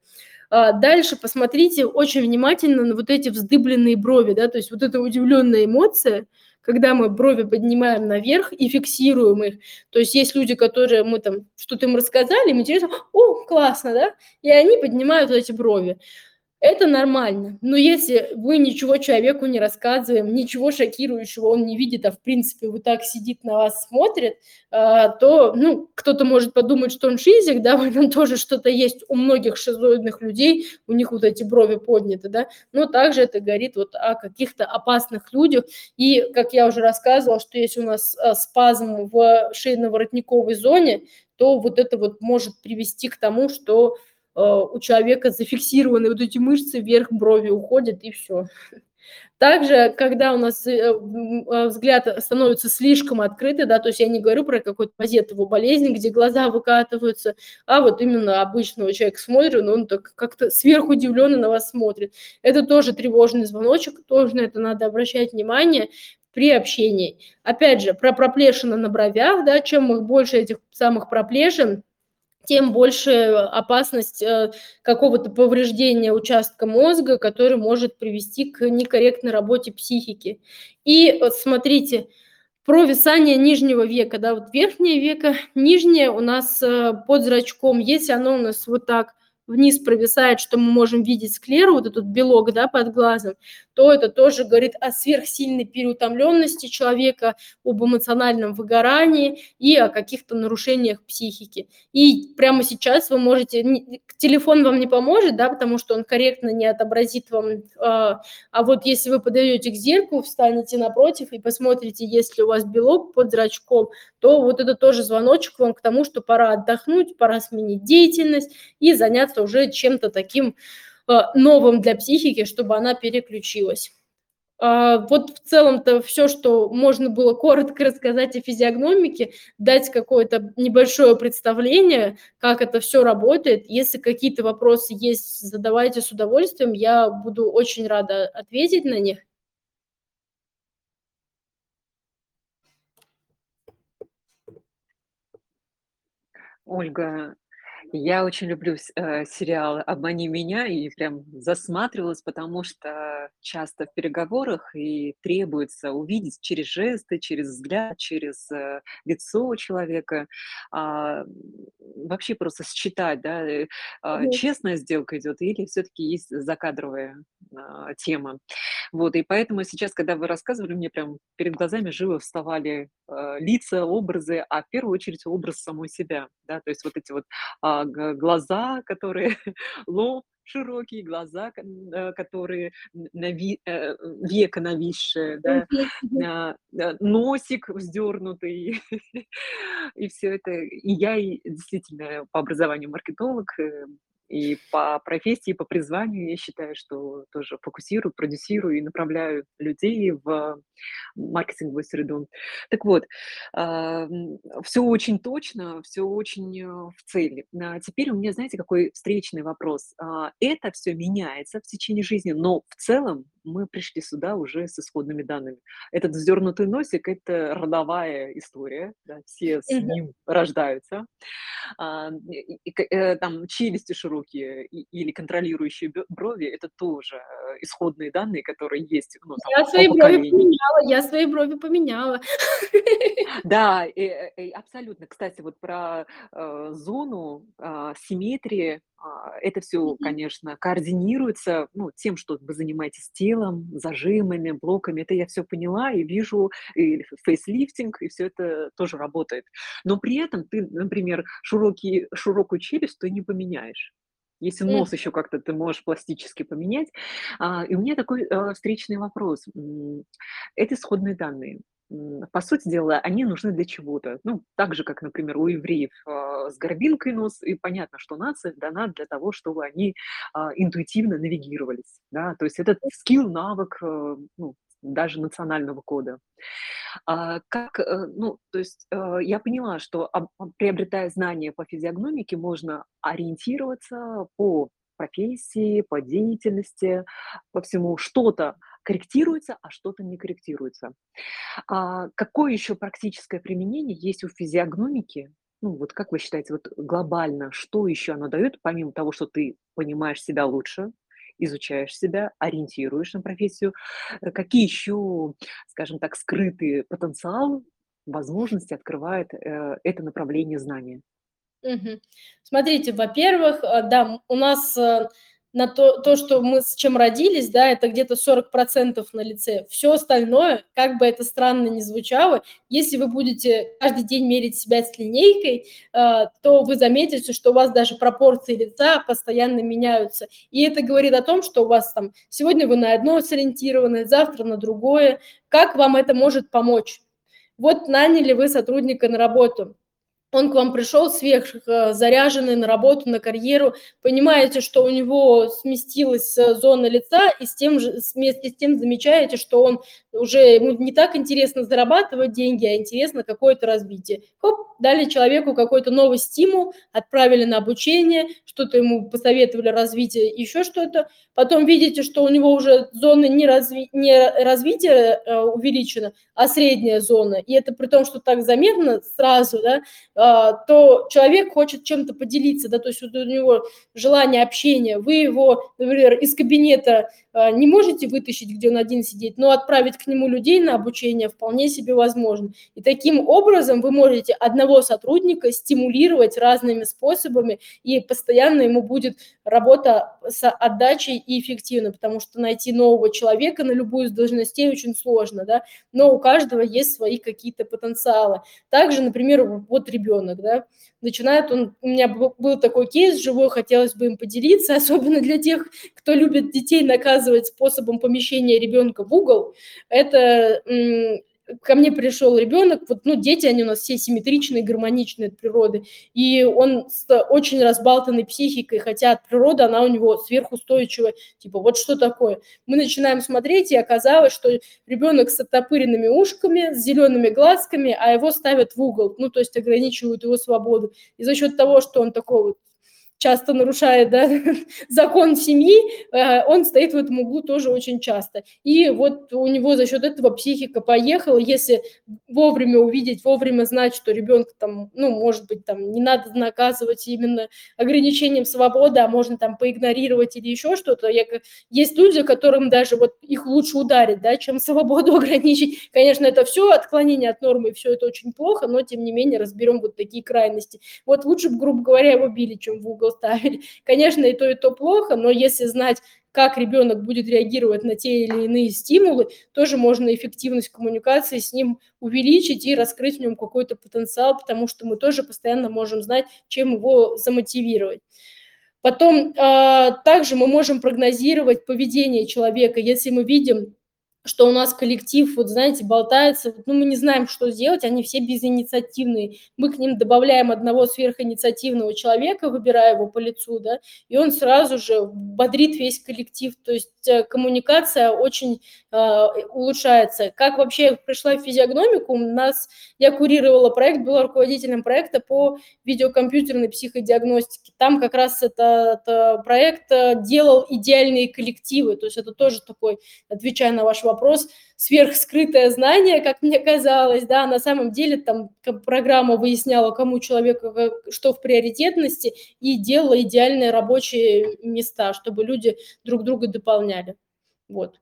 А дальше посмотрите очень внимательно на вот эти вздыбленные брови, да, то есть вот эта удивленная эмоция, когда мы брови поднимаем наверх и фиксируем их. То есть есть люди, которые мы там что-то им рассказали, им интересно, о, классно, да, и они поднимают эти брови. Это нормально. Но если вы ничего человеку не рассказываем, ничего шокирующего он не видит, а в принципе вот так сидит на вас, смотрит, а, то, ну, кто-то может подумать, что он шизик, да, в этом тоже что-то есть у многих шизоидных людей, у них вот эти брови подняты, да, но также это говорит вот о каких-то опасных людях. И, как я уже рассказывала, что если у нас а, спазм в шейно-воротниковой зоне, то вот это вот может привести к тому, что у человека зафиксированы вот эти мышцы, вверх брови уходят и все. Также, когда у нас э, э, взгляд становится слишком открытый, да, то есть я не говорю про какую-то позетовую болезнь, где глаза выкатываются, а вот именно обычного человека смотрит, но он так как-то сверху удивленно на вас смотрит. Это тоже тревожный звоночек, тоже на это надо обращать внимание при общении. Опять же, про проплешины на бровях, да, чем их больше этих самых проплешин, тем больше опасность э, какого-то повреждения участка мозга, который может привести к некорректной работе психики. И смотрите, провисание нижнего века, да, вот верхнее веко, нижнее у нас э, под зрачком, если оно у нас вот так вниз провисает, что мы можем видеть склеру, вот этот белок да, под глазом, то это тоже говорит о сверхсильной переутомленности человека, об эмоциональном выгорании и о каких-то нарушениях психики. И прямо сейчас вы можете, телефон вам не поможет, да, потому что он корректно не отобразит вам, а, а вот если вы подойдете к зеркалу, встанете напротив и посмотрите, есть ли у вас белок под зрачком, то вот это тоже звоночек вам к тому, что пора отдохнуть, пора сменить деятельность и заняться заняться уже чем-то таким э, новым для психики, чтобы она переключилась. А, вот в целом-то все, что можно было коротко рассказать о физиогномике, дать какое-то небольшое представление, как это все работает. Если какие-то вопросы есть, задавайте с удовольствием, я буду очень рада ответить на них. Ольга, я очень люблю э, сериалы "Обмани меня" и прям засматривалась, потому что часто в переговорах и требуется увидеть через жесты, через взгляд, через, э, лицо человека, а, вообще просто считать, да, э, а, честная сделка идет или все таки есть закадровые а, тема. Вот, и поэтому сейчас, когда вы рассказывали, мне прям перед глазами живо вставали а, лица, образы, а в первую очередь образ самой себя, да, то есть вот эти вот а, глаза, которые лоб широкие, глаза, э, которые нави, э, века нависшие, да, носик вздернутый, и все это. И я действительно по образованию маркетолог, э, и по профессии, по призванию я считаю, что тоже фокусирую, продюсирую и направляю людей в маркетинговую среду. Так вот, все очень точно, все очень э, в цели. А теперь у меня, знаете, какой встречный вопрос. А, это все меняется в течение жизни, но в целом мы пришли сюда уже с исходными данными. Этот вздернутый носик – это родовая история, да, все с ним рождаются. А, э, там челюсти широкие и, или контролирующие брови – это тоже э, исходные данные, которые есть. Ну, там, я свои брови поменяла, я свои брови поменяла. Да, и, и, абсолютно. Кстати, вот про э, зону э, симметрии а, это все, конечно, координируется ну, тем, что вы занимаетесь телом, зажимами, блоками. Это я все поняла и вижу, и фейслифтинг, и все это тоже работает. Но при этом ты, например, широкий, широкую челюсть ты не поменяешь. Если нос еще как-то ты можешь пластически поменять. А, и у меня такой а, встречный вопрос. Это исходные данные по сути дела, они нужны для чего-то. Ну, так же, как, например, у евреев э, с горбинкой нос, и понятно, что нация дана для того, чтобы они э, интуитивно навигировались. Да? То есть это скилл, навык, э, ну, даже национального кода. А, как, э, ну, то есть э, я поняла, что приобретая знания по физиогномике, можно ориентироваться по профессии, по деятельности, по всему. Что-то корректируется, а что-то не корректируется. А какое еще практическое применение есть у физиогномики? Ну, вот как вы считаете, вот глобально, что еще оно дает, помимо того, что ты понимаешь себя лучше, изучаешь себя, ориентируешь на профессию, э, какие еще, скажем так, скрытые потенциалы, возможности открывает э, это направление знания? Мгм. Смотрите, во-первых, э, да, у нас на то, то, что мы с чем родились, да, это где-то 40% на лице. Все остальное, как бы это странно ни звучало, если вы будете каждый день мерить себя с линейкой, э, то вы заметите, что у вас даже пропорции лица постоянно меняются. И это говорит о том, что у вас там сегодня вы на одно сориентированы, завтра на другое. Как вам это может помочь? Вот наняли вы сотрудника на работу он к вам пришел сверх э, на работу, на карьеру, понимаете, что у него сместилась э, зона лица, и с тем же, вместе с тем замечаете, что он уже ему не так интересно зарабатывать деньги, а интересно какое-то развитие. Хоп, дали человеку какой-то новый стимул, отправили на обучение, что-то ему посоветовали развитие, еще что-то. Потом видите, что у него уже зона не, разви... не развития э, увеличена, а средняя зона. И это при том, что так заметно сразу, да, а, то человек хочет чем-то поделиться, да, то есть вот у него желание общения, вы его, например, из кабинета не можете вытащить, где он один сидит, но отправить к нему людей на обучение вполне себе возможно. И таким образом вы можете одного сотрудника стимулировать разными способами, и постоянно ему будет работа с отдачей и эффективно, потому что найти нового человека на любую из должностей очень сложно, да, но у каждого есть свои какие-то потенциалы. Также, например, вот ребенок, да, начинает он, у меня был такой кейс живой, хотелось бы им поделиться, особенно для тех, кто любит детей наказывать способом помещения ребенка в угол. Это ко мне пришел ребенок, вот, ну, дети, они у нас все симметричные, гармоничные от природы, и он с очень разбалтанной психикой, хотя от природы она у него сверхустойчивая, типа, вот что такое? Мы начинаем смотреть, и оказалось, что ребенок с оттопыренными ушками, с зелеными глазками, а его ставят в угол, ну, то есть ограничивают его свободу. И за счет того, что он такой вот часто нарушает да, закон семьи, э, он стоит в этом углу тоже очень часто. И вот у него за счет этого психика поехала. Если вовремя увидеть, вовремя знать, что ребенка там, ну, может быть, там не надо наказывать именно ограничением свободы, а можно там поигнорировать или еще что-то. Я, есть люди, которым даже вот их лучше ударить, да, чем свободу ограничить. Конечно, это все отклонение от нормы, все это очень плохо, но тем не менее разберем вот такие крайности. Вот лучше бы, грубо говоря, его били, чем в угол ставили. Конечно, и то, и то плохо, но если знать, как ребенок будет реагировать на те или иные стимулы, тоже можно эффективность коммуникации с ним увеличить и раскрыть в нем какой-то потенциал, потому что мы тоже постоянно можем знать, чем его замотивировать. Потом а, также мы можем прогнозировать поведение человека, если мы видим что у нас коллектив, вот знаете, болтается, ну, мы не знаем, что сделать, они все безинициативные. Мы к ним добавляем одного сверхинициативного человека, выбирая его по лицу, да, и он сразу же бодрит весь коллектив. То есть э, коммуникация очень э, улучшается. Как вообще пришла в физиогномику, у нас, я курировала проект, была руководителем проекта по видеокомпьютерной психодиагностике. Там как раз этот проект э, делал идеальные коллективы, то есть это тоже такой, отвечая на ваш вопрос сверхскрытое знание, как мне казалось, да, на самом деле там программа выясняла, кому человеку что в приоритетности, и делала идеальные рабочие места, чтобы люди друг друга дополняли. Вот.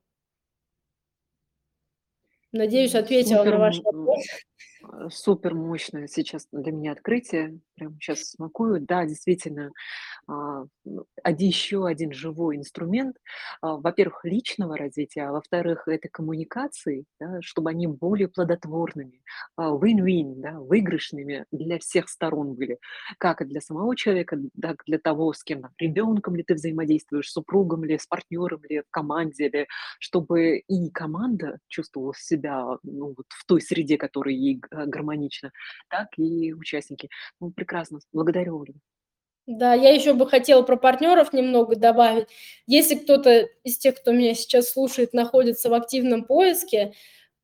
Надеюсь, ответила Супер, на ваш вопрос. Супер мощное сейчас для меня открытие. Прямо сейчас смакую. Да, действительно, еще один живой инструмент, а, во-первых, личного развития, а во-вторых, это коммуникации, да, чтобы они более плодотворными, а, win-win, да, выигрышными для всех сторон были, как и для самого человека, так для того, с кем, ребенком ли ты взаимодействуешь, супругом ли, с партнером ли, в команде ли, чтобы и команда чувствовала себя ну, вот в той среде, которая ей гармонична, так и участники. Ну, прекрасно. Благодарю, Ольга. Да, я еще бы хотела про партнеров немного добавить. Если кто-то из тех, кто меня сейчас слушает, находится в активном поиске,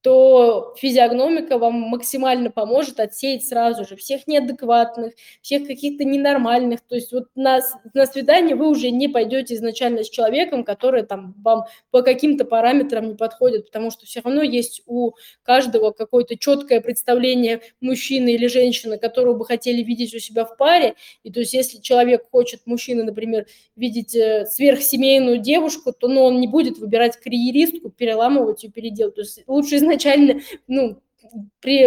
то физиогномика вам максимально поможет отсеять сразу же всех неадекватных, всех каких-то ненормальных. То есть вот на, на свидание вы уже не пойдете изначально с человеком, который там вам по каким-то параметрам не подходит, потому что все равно есть у каждого какое-то четкое представление мужчины или женщины, которого бы хотели видеть у себя в паре. И то есть если человек хочет, мужчина, например, видеть э, сверхсемейную девушку, то ну, он не будет выбирать карьеристку, переламывать ее, переделать. То есть лучше изначально изначально, ну, при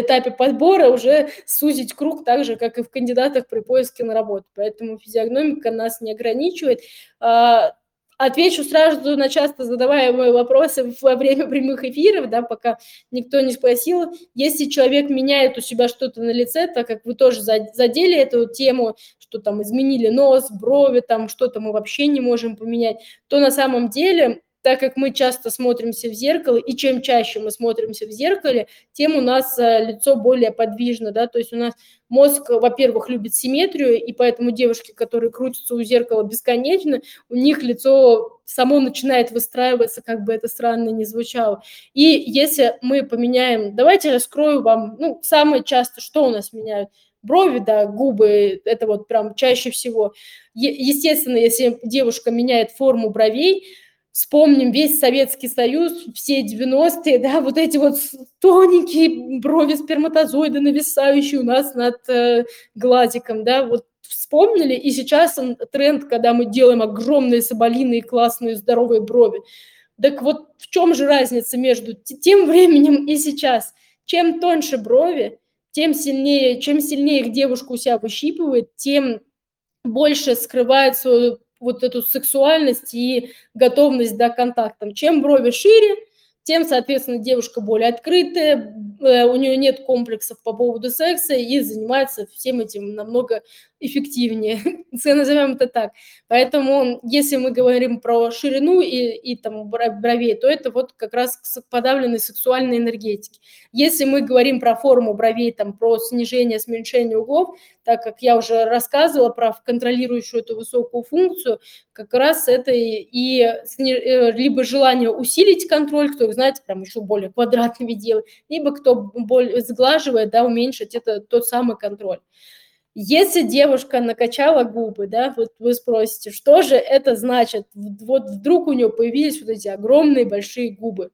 этапе подбора уже сузить круг так же, как и в кандидатах при поиске на работу. Поэтому физиогномика нас не ограничивает. А, отвечу сразу на часто задаваемые вопросы во время прямых эфиров, да, пока никто не спросил. Если человек меняет у себя что-то на лице, так как вы тоже задели эту тему, что там изменили нос, брови, там что-то мы вообще не можем поменять, то на самом деле так как мы часто смотримся в зеркало, и чем чаще мы смотримся в зеркале, тем у нас э, лицо более подвижно, да, то есть у нас мозг, во-первых, любит симметрию, и поэтому девушки, которые крутятся у зеркала бесконечно, у них лицо само начинает выстраиваться, как бы это странно ни звучало. И если мы поменяем, давайте раскрою вам, ну, самое часто, что у нас меняют, брови, да, губы, это вот прям чаще всего. Естественно, если девушка меняет форму бровей, вспомним весь Советский Союз, все 90-е, да, вот эти вот тоненькие брови сперматозоиды, нависающие у нас над э, глазиком, да, вот вспомнили, и сейчас он, тренд, когда мы делаем огромные соболиные, классные, здоровые брови. Так вот в чем же разница между тем временем и сейчас? Чем тоньше брови, тем сильнее, чем сильнее их девушка у себя выщипывает, тем больше скрывает свою вот эту сексуальность и готовность да, к. Чем брови шире, тем, соответственно, девушка более открытая, э, у нее нет комплексов по поводу секса и занимается всем этим намного эффективнее, назовем это так. Поэтому, если мы говорим про ширину и, и там бровей, то это вот как раз подавленной сексуальной энергетики. Если мы говорим про форму бровей, там, про снижение, смещение углов, так как я уже рассказывала про контролирующую эту высокую функцию, как раз это и, и э, либо желание усилить контроль, кто, знаете, прям еще более квадратными делать, либо кто более сглаживает, да, уменьшить это тот самый контроль. Если девушка накачала губы, да, вот вы спросите, что же это значит? Вот вдруг у нее появились вот эти огромные большие губы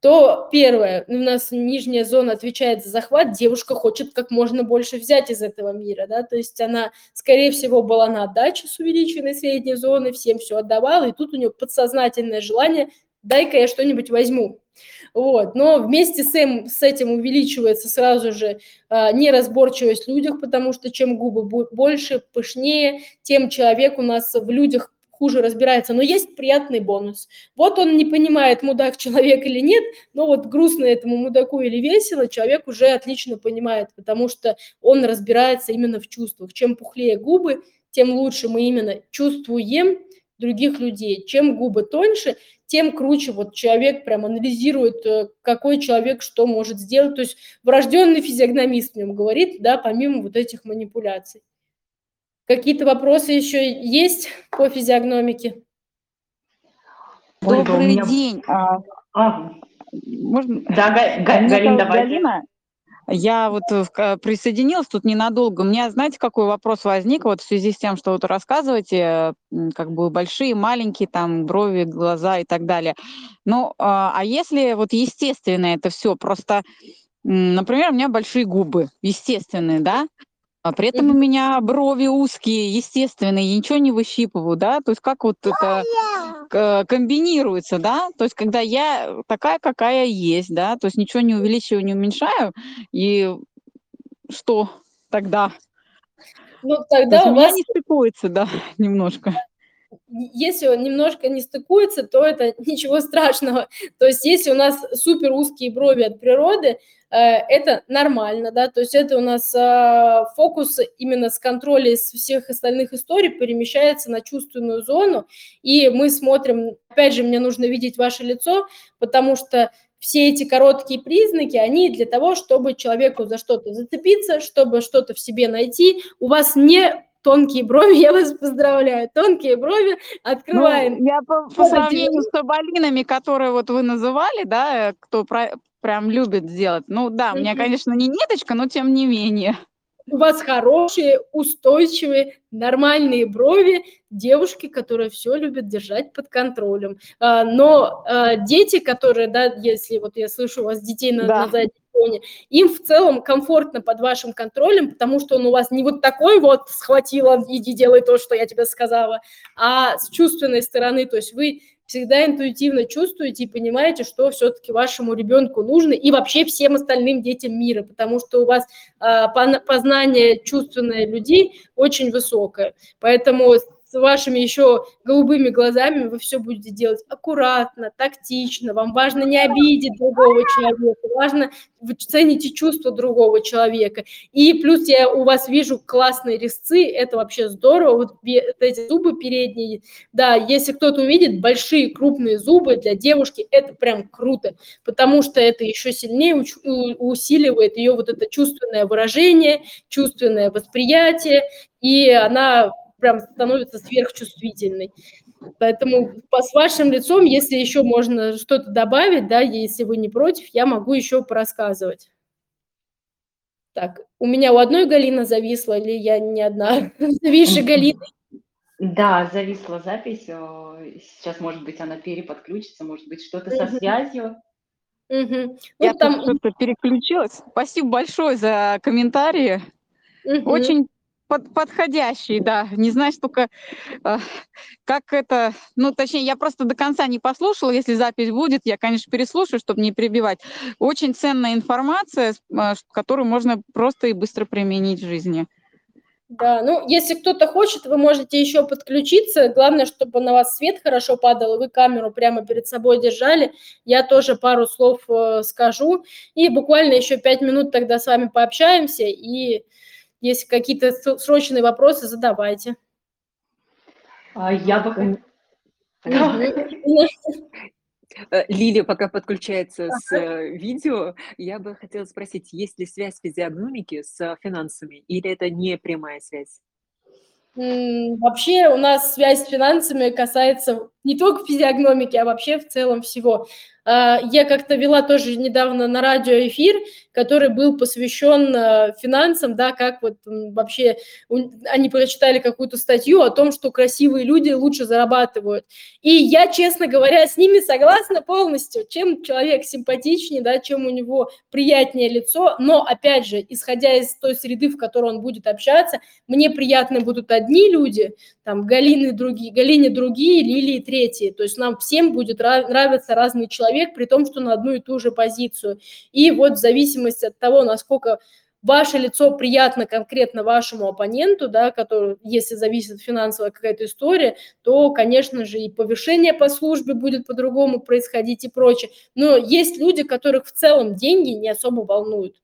то первое, у нас нижняя зона отвечает за захват, девушка хочет как можно больше взять из этого мира, да, то есть она, скорее всего, была на отдаче с увеличенной средней зоны, всем все отдавала, и тут у нее подсознательное желание, дай-ка я что-нибудь возьму. Вот. Но вместе с, этим, с этим увеличивается сразу же а, неразборчивость в людях, потому что чем губы больше, пышнее, тем человек у нас в людях хуже разбирается, но есть приятный бонус. Вот он не понимает, мудак человек или нет, но вот грустно этому мудаку или весело, человек уже отлично понимает, потому что он разбирается именно в чувствах. Чем пухлее губы, тем лучше мы именно чувствуем других людей. Чем губы тоньше, тем круче вот человек прям анализирует, э, какой человек что может сделать. То есть врожденный физиогномист в нем говорит, да, помимо вот этих манипуляций. Какие-то вопросы еще есть по физиогномике? Добрый меня... день. А, а, можно? Да, Галина, давай. Галина, я вот э, присоединилась тут ненадолго. У меня, знаете, какой вопрос возник вот в связи с тем, что вот рассказываете, как бы большие, маленькие, там, брови, глаза и так далее. Ну, а, а если вот естественно это все, просто, например, у меня большие губы, естественные, да, а при этом у меня брови узкие, естественные, я ничего не выщипываю, да, то есть как вот это комбинируется, да, то есть когда я такая, какая есть, да, то есть ничего не увеличиваю, не уменьшаю, и что тогда? Ну, тогда у вас... не стыкуется, да, немножко если он немножко не стыкуется, то это ничего страшного. То есть если у нас супер узкие брови от природы, э, это нормально, да, то есть это у нас э, фокус именно с контроля из всех остальных историй перемещается на чувственную зону, и мы смотрим, опять же, мне нужно видеть ваше лицо, потому что все эти короткие признаки, они для того, чтобы человеку за что-то зацепиться, чтобы что-то в себе найти. У вас не тонкие брови, я вас поздравляю, тонкие брови, открываем. Ну, я по, по сравнению с соболинами, которые вот вы называли, да, кто про, прям любит сделать, ну да, у меня, конечно, не ниточка, но тем не менее. У вас хорошие, устойчивые, нормальные брови, девушки, которые все любят держать под контролем. А, но а, дети, которые, да, если вот я слышу у вас детей на, да. на заднем фоне, им в целом комфортно под вашим контролем, потому что он у вас не вот такой вот схватила, иди делай то, что я тебе сказала, а с чувственной стороны, то есть вы всегда интуитивно чувствуете и понимаете, что все-таки вашему ребенку нужно и вообще всем остальным детям мира, потому что у вас э, познание чувственное людей очень высокое. Поэтому с вашими еще голубыми глазами вы все будете делать аккуратно, тактично, вам важно не обидеть другого человека, важно, вы цените чувства другого человека. И плюс я у вас вижу классные резцы, это вообще здорово, вот эти зубы передние, да, если кто-то увидит большие крупные зубы для девушки, это прям круто, потому что это еще сильнее усиливает ее вот это чувственное выражение, чувственное восприятие, и она прям становится сверхчувствительной. Поэтому по, с вашим лицом, если еще можно что-то добавить, да, если вы не против, я могу еще порассказывать. Так, у меня у одной Галина зависла, или я не одна? Зависшая Галина. Да, зависла запись. Сейчас, может быть, она переподключится, может быть, что-то со связью. Угу. Ну, я там что-то переключилась. Спасибо большое за комментарии. Угу. Очень под, подходящий, да. Не знаешь только, э, как это... Ну, точнее, я просто до конца не послушала. Если запись будет, я, конечно, переслушаю, чтобы не перебивать. Очень ценная информация, э, которую можно просто и быстро применить в жизни. Да, ну, если кто-то хочет, вы можете еще подключиться. Главное, чтобы на вас свет хорошо падал, и вы камеру прямо перед собой держали. Я тоже пару слов э, скажу. И буквально еще пять минут тогда с вами пообщаемся, и если какие-то срочные вопросы, задавайте. А я бы... Э, Лилия пока подключается с э, видео, я бы хотела спросить, есть ли связь физиогномики с финансами, или это не прямая связь? Вообще у нас связь с финансами касается не только физиогномики, а вообще в целом всего. А, я как-то вела тоже недавно на радио эфир, который был посвящен а, финансам, да, как вот вообще они прочитали какую-то статью о том, что красивые люди лучше зарабатывают. И я, честно говоря, с ними согласна полностью. Чем человек симпатичнее, да, чем у него приятнее лицо, но, опять же, исходя из той среды, в которой он будет общаться, мне приятны будут одни люди, там, Галины другие, Галине другие, Лилии третьи. То есть нам всем будет нравиться разный человек, при том, что на одну и ту же позицию. И вот в зависимости от того, насколько ваше лицо приятно конкретно вашему оппоненту, да, который, если зависит финансовая какая-то история, то, конечно же, и повышение по службе будет по-другому происходить и прочее. Но есть люди, которых в целом деньги не особо волнуют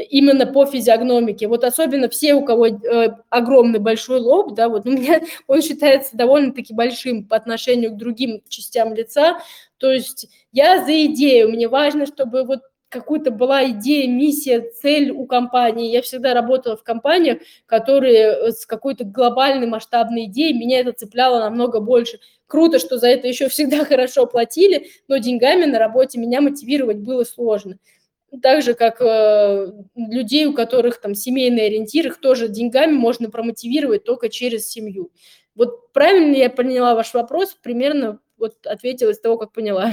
именно по физиогномике. Вот особенно все, у кого э, огромный большой лоб, да, вот у меня он считается довольно-таки большим по отношению к другим частям лица. То есть я за идею, мне важно, чтобы вот какую-то была идея, миссия, цель у компании. Я всегда работала в компаниях, которые э, с какой-то глобальной масштабной идеей, меня это цепляло намного больше. Круто, что за это еще всегда хорошо платили, но деньгами на работе меня мотивировать было сложно. Так же, как э, людей, у которых там семейный ориентир, их тоже деньгами можно промотивировать только через семью. Вот правильно я поняла ваш вопрос, примерно вот ответила из того, как поняла.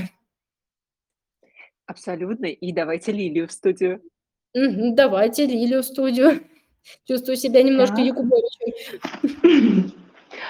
Абсолютно. И давайте Лилию в студию. Давайте Лилию в студию. Чувствую себя немножко Так. Якубовичем.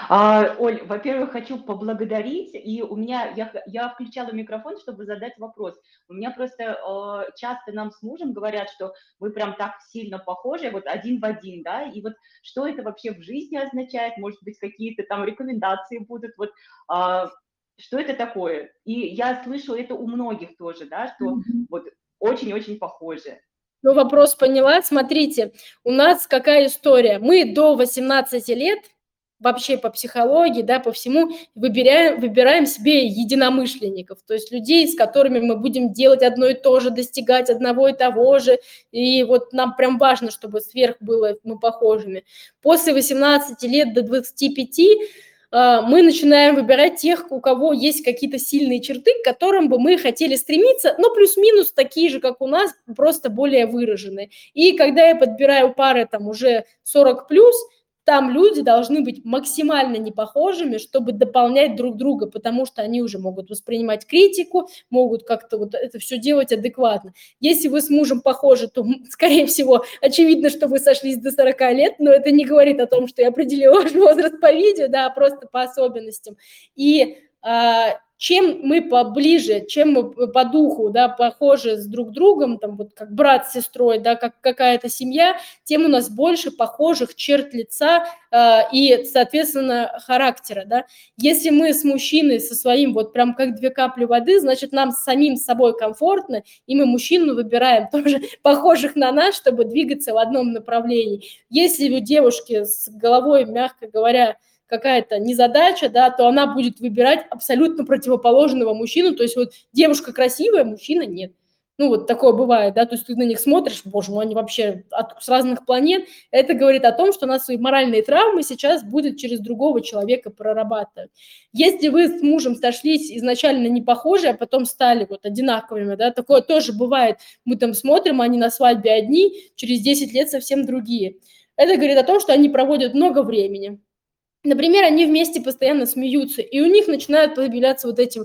А, Оль, во-первых, хочу поблагодарить, и у меня, я, я включала микрофон, чтобы задать вопрос. У меня просто э, часто нам с мужем говорят, что вы прям так сильно похожи, вот один в один, да, и вот что это вообще в жизни означает, может быть, какие-то там рекомендации будут, вот а, что это такое? И я слышу это у многих тоже, да, что Мгм. вот очень-очень похожи. Ну, вопрос поняла. Смотрите, у нас какая история? Мы до 18 лет вообще по психологии, да, по всему выбираем, выбираем себе единомышленников, то есть людей, с которыми мы будем делать одно и то же, достигать одного и того же, и вот нам прям важно, чтобы сверх было мы похожими. После 18 лет до 25 а, мы начинаем выбирать тех, у кого есть какие-то сильные черты, к которым бы мы хотели стремиться, но плюс-минус такие же, как у нас, просто более выраженные. И когда я подбираю пары там уже 40 плюс, там люди должны быть максимально непохожими, чтобы дополнять друг друга, потому что они уже могут воспринимать критику, могут как-то вот это все делать адекватно. Если вы с мужем похожи, то, скорее всего, очевидно, что вы сошлись до 40 лет, но это не говорит о том, что я определила ваш возраст по видео, да, а просто по особенностям. И а, чем мы поближе, чем мы по духу, да, похожи с друг другом, там вот как брат с сестрой, да, как какая-то семья, тем у нас больше похожих черт лица э, и, соответственно, характера, да. Если мы с мужчиной со своим вот прям как две капли воды, значит, нам самим собой комфортно, и мы мужчину выбираем тоже похожих на нас, чтобы двигаться в одном направлении. Если у девушки с головой, мягко говоря, какая-то незадача, да, то она будет выбирать абсолютно противоположного мужчину, то есть вот девушка красивая, мужчина нет. Ну, вот такое бывает, да, то есть ты на них смотришь, боже мой, они вообще от, с разных планет. Это говорит о том, что у нас свои моральные травмы сейчас будет через другого человека прорабатывать. Если вы с мужем сошлись изначально не похожи, а потом стали вот одинаковыми, да, такое тоже бывает. Мы там смотрим, они на свадьбе одни, через 10 лет совсем другие. Это говорит о том, что они проводят много времени, Например, они вместе постоянно смеются, и у них начинают появляться вот эти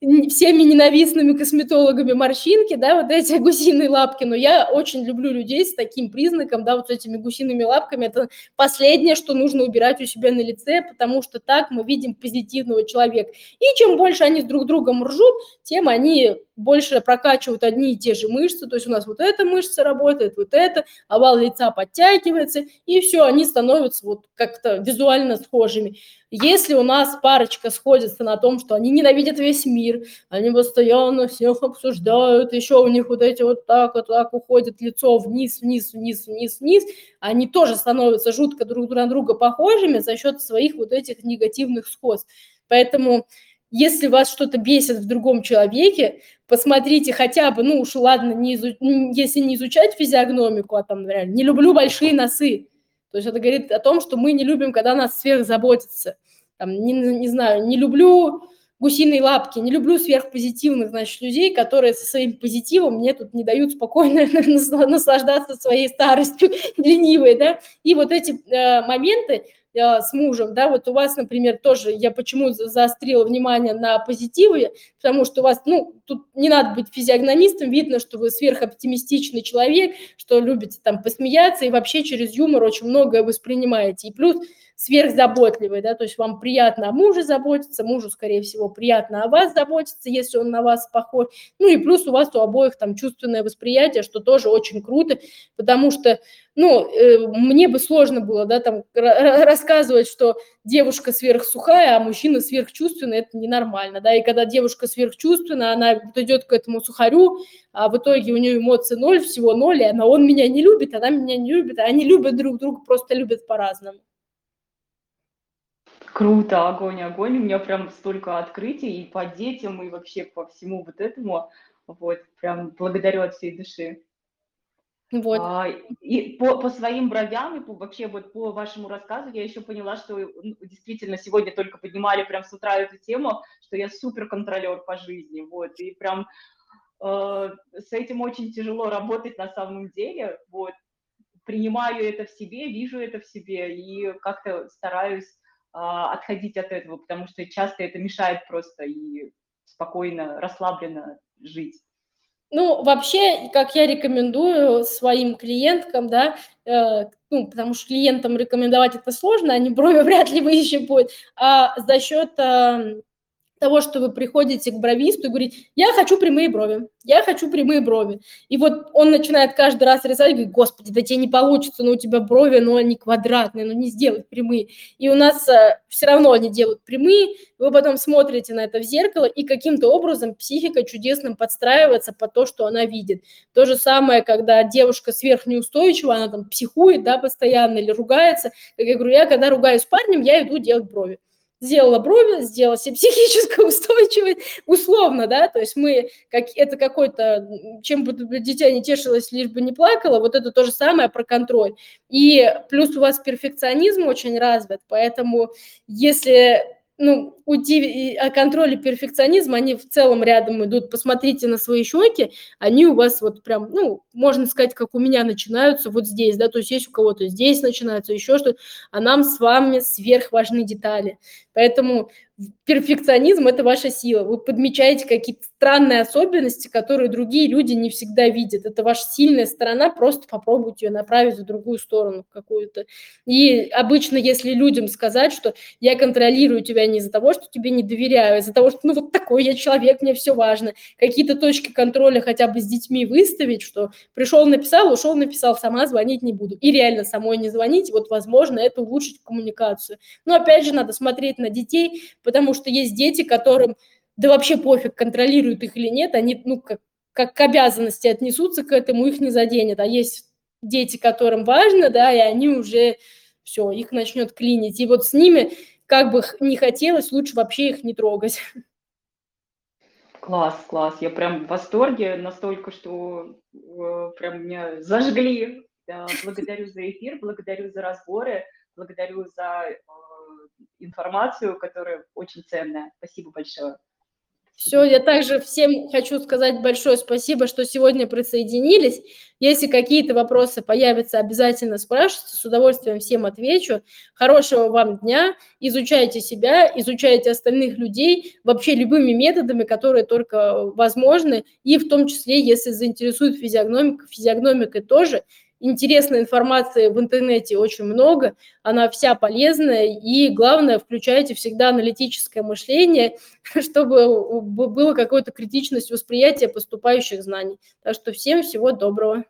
всеми ненавистными косметологами морщинки, да, вот эти гусиные лапки, но я очень люблю людей с таким признаком, да, вот с этими гусиными лапками, это последнее, что нужно убирать у себя на лице, потому что так мы видим позитивного человека. И чем больше они с друг другом ржут, тем они больше прокачивают одни и те же мышцы, то есть у нас вот эта мышца работает, вот эта, овал лица подтягивается, и все, они становятся вот как-то визуально схожими. Если у нас парочка сходится на том, что они ненавидят весь мир, они постоянно всех обсуждают, еще у них вот эти вот так вот так уходит лицо вниз, вниз, вниз, вниз, вниз, они тоже становятся жутко друг на друга похожими за счет своих вот этих негативных сходств. Поэтому если вас что-то бесит в другом человеке, посмотрите хотя бы, ну уж ладно, не изу... если не изучать физиогномику, а там, например, не люблю большие носы, то есть это говорит о том, что мы не любим, когда нас сверх заботится. Там, не, не знаю, не люблю гусиные лапки, не люблю сверхпозитивных, значит, людей, которые со своим позитивом мне тут не дают спокойно наслаждаться своей старостью ленивой, да, и вот эти э, моменты, с мужем, да, вот у вас, например, тоже, я почему заострила внимание на позитивы, потому что у вас, ну, тут не надо быть физиогномистом, видно, что вы сверхоптимистичный человек, что любите там посмеяться и вообще через юмор очень многое воспринимаете. И плюс сверхзаботливый, да, то есть вам приятно о муже заботиться, мужу, скорее всего, приятно о вас заботиться, если он на вас похож, ну и плюс у вас у обоих там чувственное восприятие, что тоже очень круто, потому что, ну, э, мне бы сложно было, да, там рассказывать, что девушка сверхсухая, а мужчина сверхчувственный, это ненормально, да, и когда девушка сверхчувственная, она идет к этому сухарю, а в итоге у нее эмоции ноль, всего ноль, и она, он меня не любит, она меня не любит, а они любят друг друга, просто любят по-разному. Круто, огонь, огонь. У меня прям столько открытий и по детям, и вообще по всему вот этому. Вот, прям благодарю от всей души. Вот. А, и по, по своим бровям, и по, вообще вот по вашему рассказу я еще поняла, что ну, действительно сегодня только поднимали прям с утра эту тему, что я суперконтролер по жизни, вот, и прям э, с этим очень тяжело работать на самом деле, вот, принимаю это в себе, вижу это в себе и как-то стараюсь отходить от этого, потому что часто это мешает просто и спокойно, расслабленно жить. Ну, вообще, как я рекомендую своим клиенткам, да, э, ну, потому что клиентам рекомендовать это сложно, они брови вряд ли выщипают, а за счет э, того, что вы приходите к бровисту и говорите, я хочу прямые брови, я хочу прямые брови. И вот он начинает каждый раз рисовать, говорит, господи, да тебе не получится, но у тебя брови, но они квадратные, ну не сделать прямые. И у нас э, все равно они делают прямые, вы потом смотрите на это в зеркало, и каким-то образом психика чудесным подстраивается под то, что она видит. То же самое, когда девушка сверхнеустойчива, она там психует, да, постоянно или ругается. Как я говорю, я когда ругаюсь с парнем, я иду делать брови сделала брови, сделала себе психическую устойчивость, условно, да, то есть мы, как, это какой-то, чем бы дитя не тешилось, лишь бы не плакало, вот это то же самое про контроль. И плюс у вас перфекционизм очень развит, поэтому если ну, уйти, а контроль и перфекционизм, они в целом рядом идут. Посмотрите на свои щеки, они у вас вот прям, ну, можно сказать, как у меня начинаются вот здесь, да, то есть есть у кого-то здесь начинаются, еще что-то, а нам с вами сверх важны детали. Поэтому перфекционизм – это ваша сила. Вы подмечаете какие-то странные особенности, которые другие люди не всегда видят. Это ваша сильная сторона, просто попробуйте ее направить в другую сторону какую-то. И обычно, если людям сказать, что я контролирую тебя не из-за того, что тебе не доверяю, из-за того, что ну вот такой я человек, мне все важно, какие-то точки контроля хотя бы с детьми выставить, что пришел, написал, ушел, написал, сама звонить не буду. И реально самой не звонить, вот возможно это улучшить коммуникацию. Но опять же надо смотреть на детей, потому что есть дети, которым да вообще пофиг, контролируют их или нет, они, ну, как, как к обязанности отнесутся к этому, их не заденет. А есть дети, которым важно, да, и они уже, все, их начнет клинить. И вот с ними, как бы не хотелось, лучше вообще их не трогать. Класс, класс. Я прям в восторге настолько, что э, прям меня зажгли. Да, благодарю за эфир, благодарю за разборы, благодарю за э, информацию, которая очень ценная. Спасибо большое. Все, я также всем хочу сказать большое спасибо, что сегодня присоединились. Если какие-то вопросы появятся, обязательно спрашивайте, с удовольствием всем отвечу. Хорошего вам дня, изучайте себя, изучайте остальных людей вообще любыми методами, которые только возможны, и в том числе, если заинтересует физиогномика, физиогномикой тоже – Интересной информации в интернете очень много, она вся полезная, и главное, включайте всегда аналитическое мышление, чтобы было какое-то критичность восприятия поступающих знаний. Так что всем всего доброго.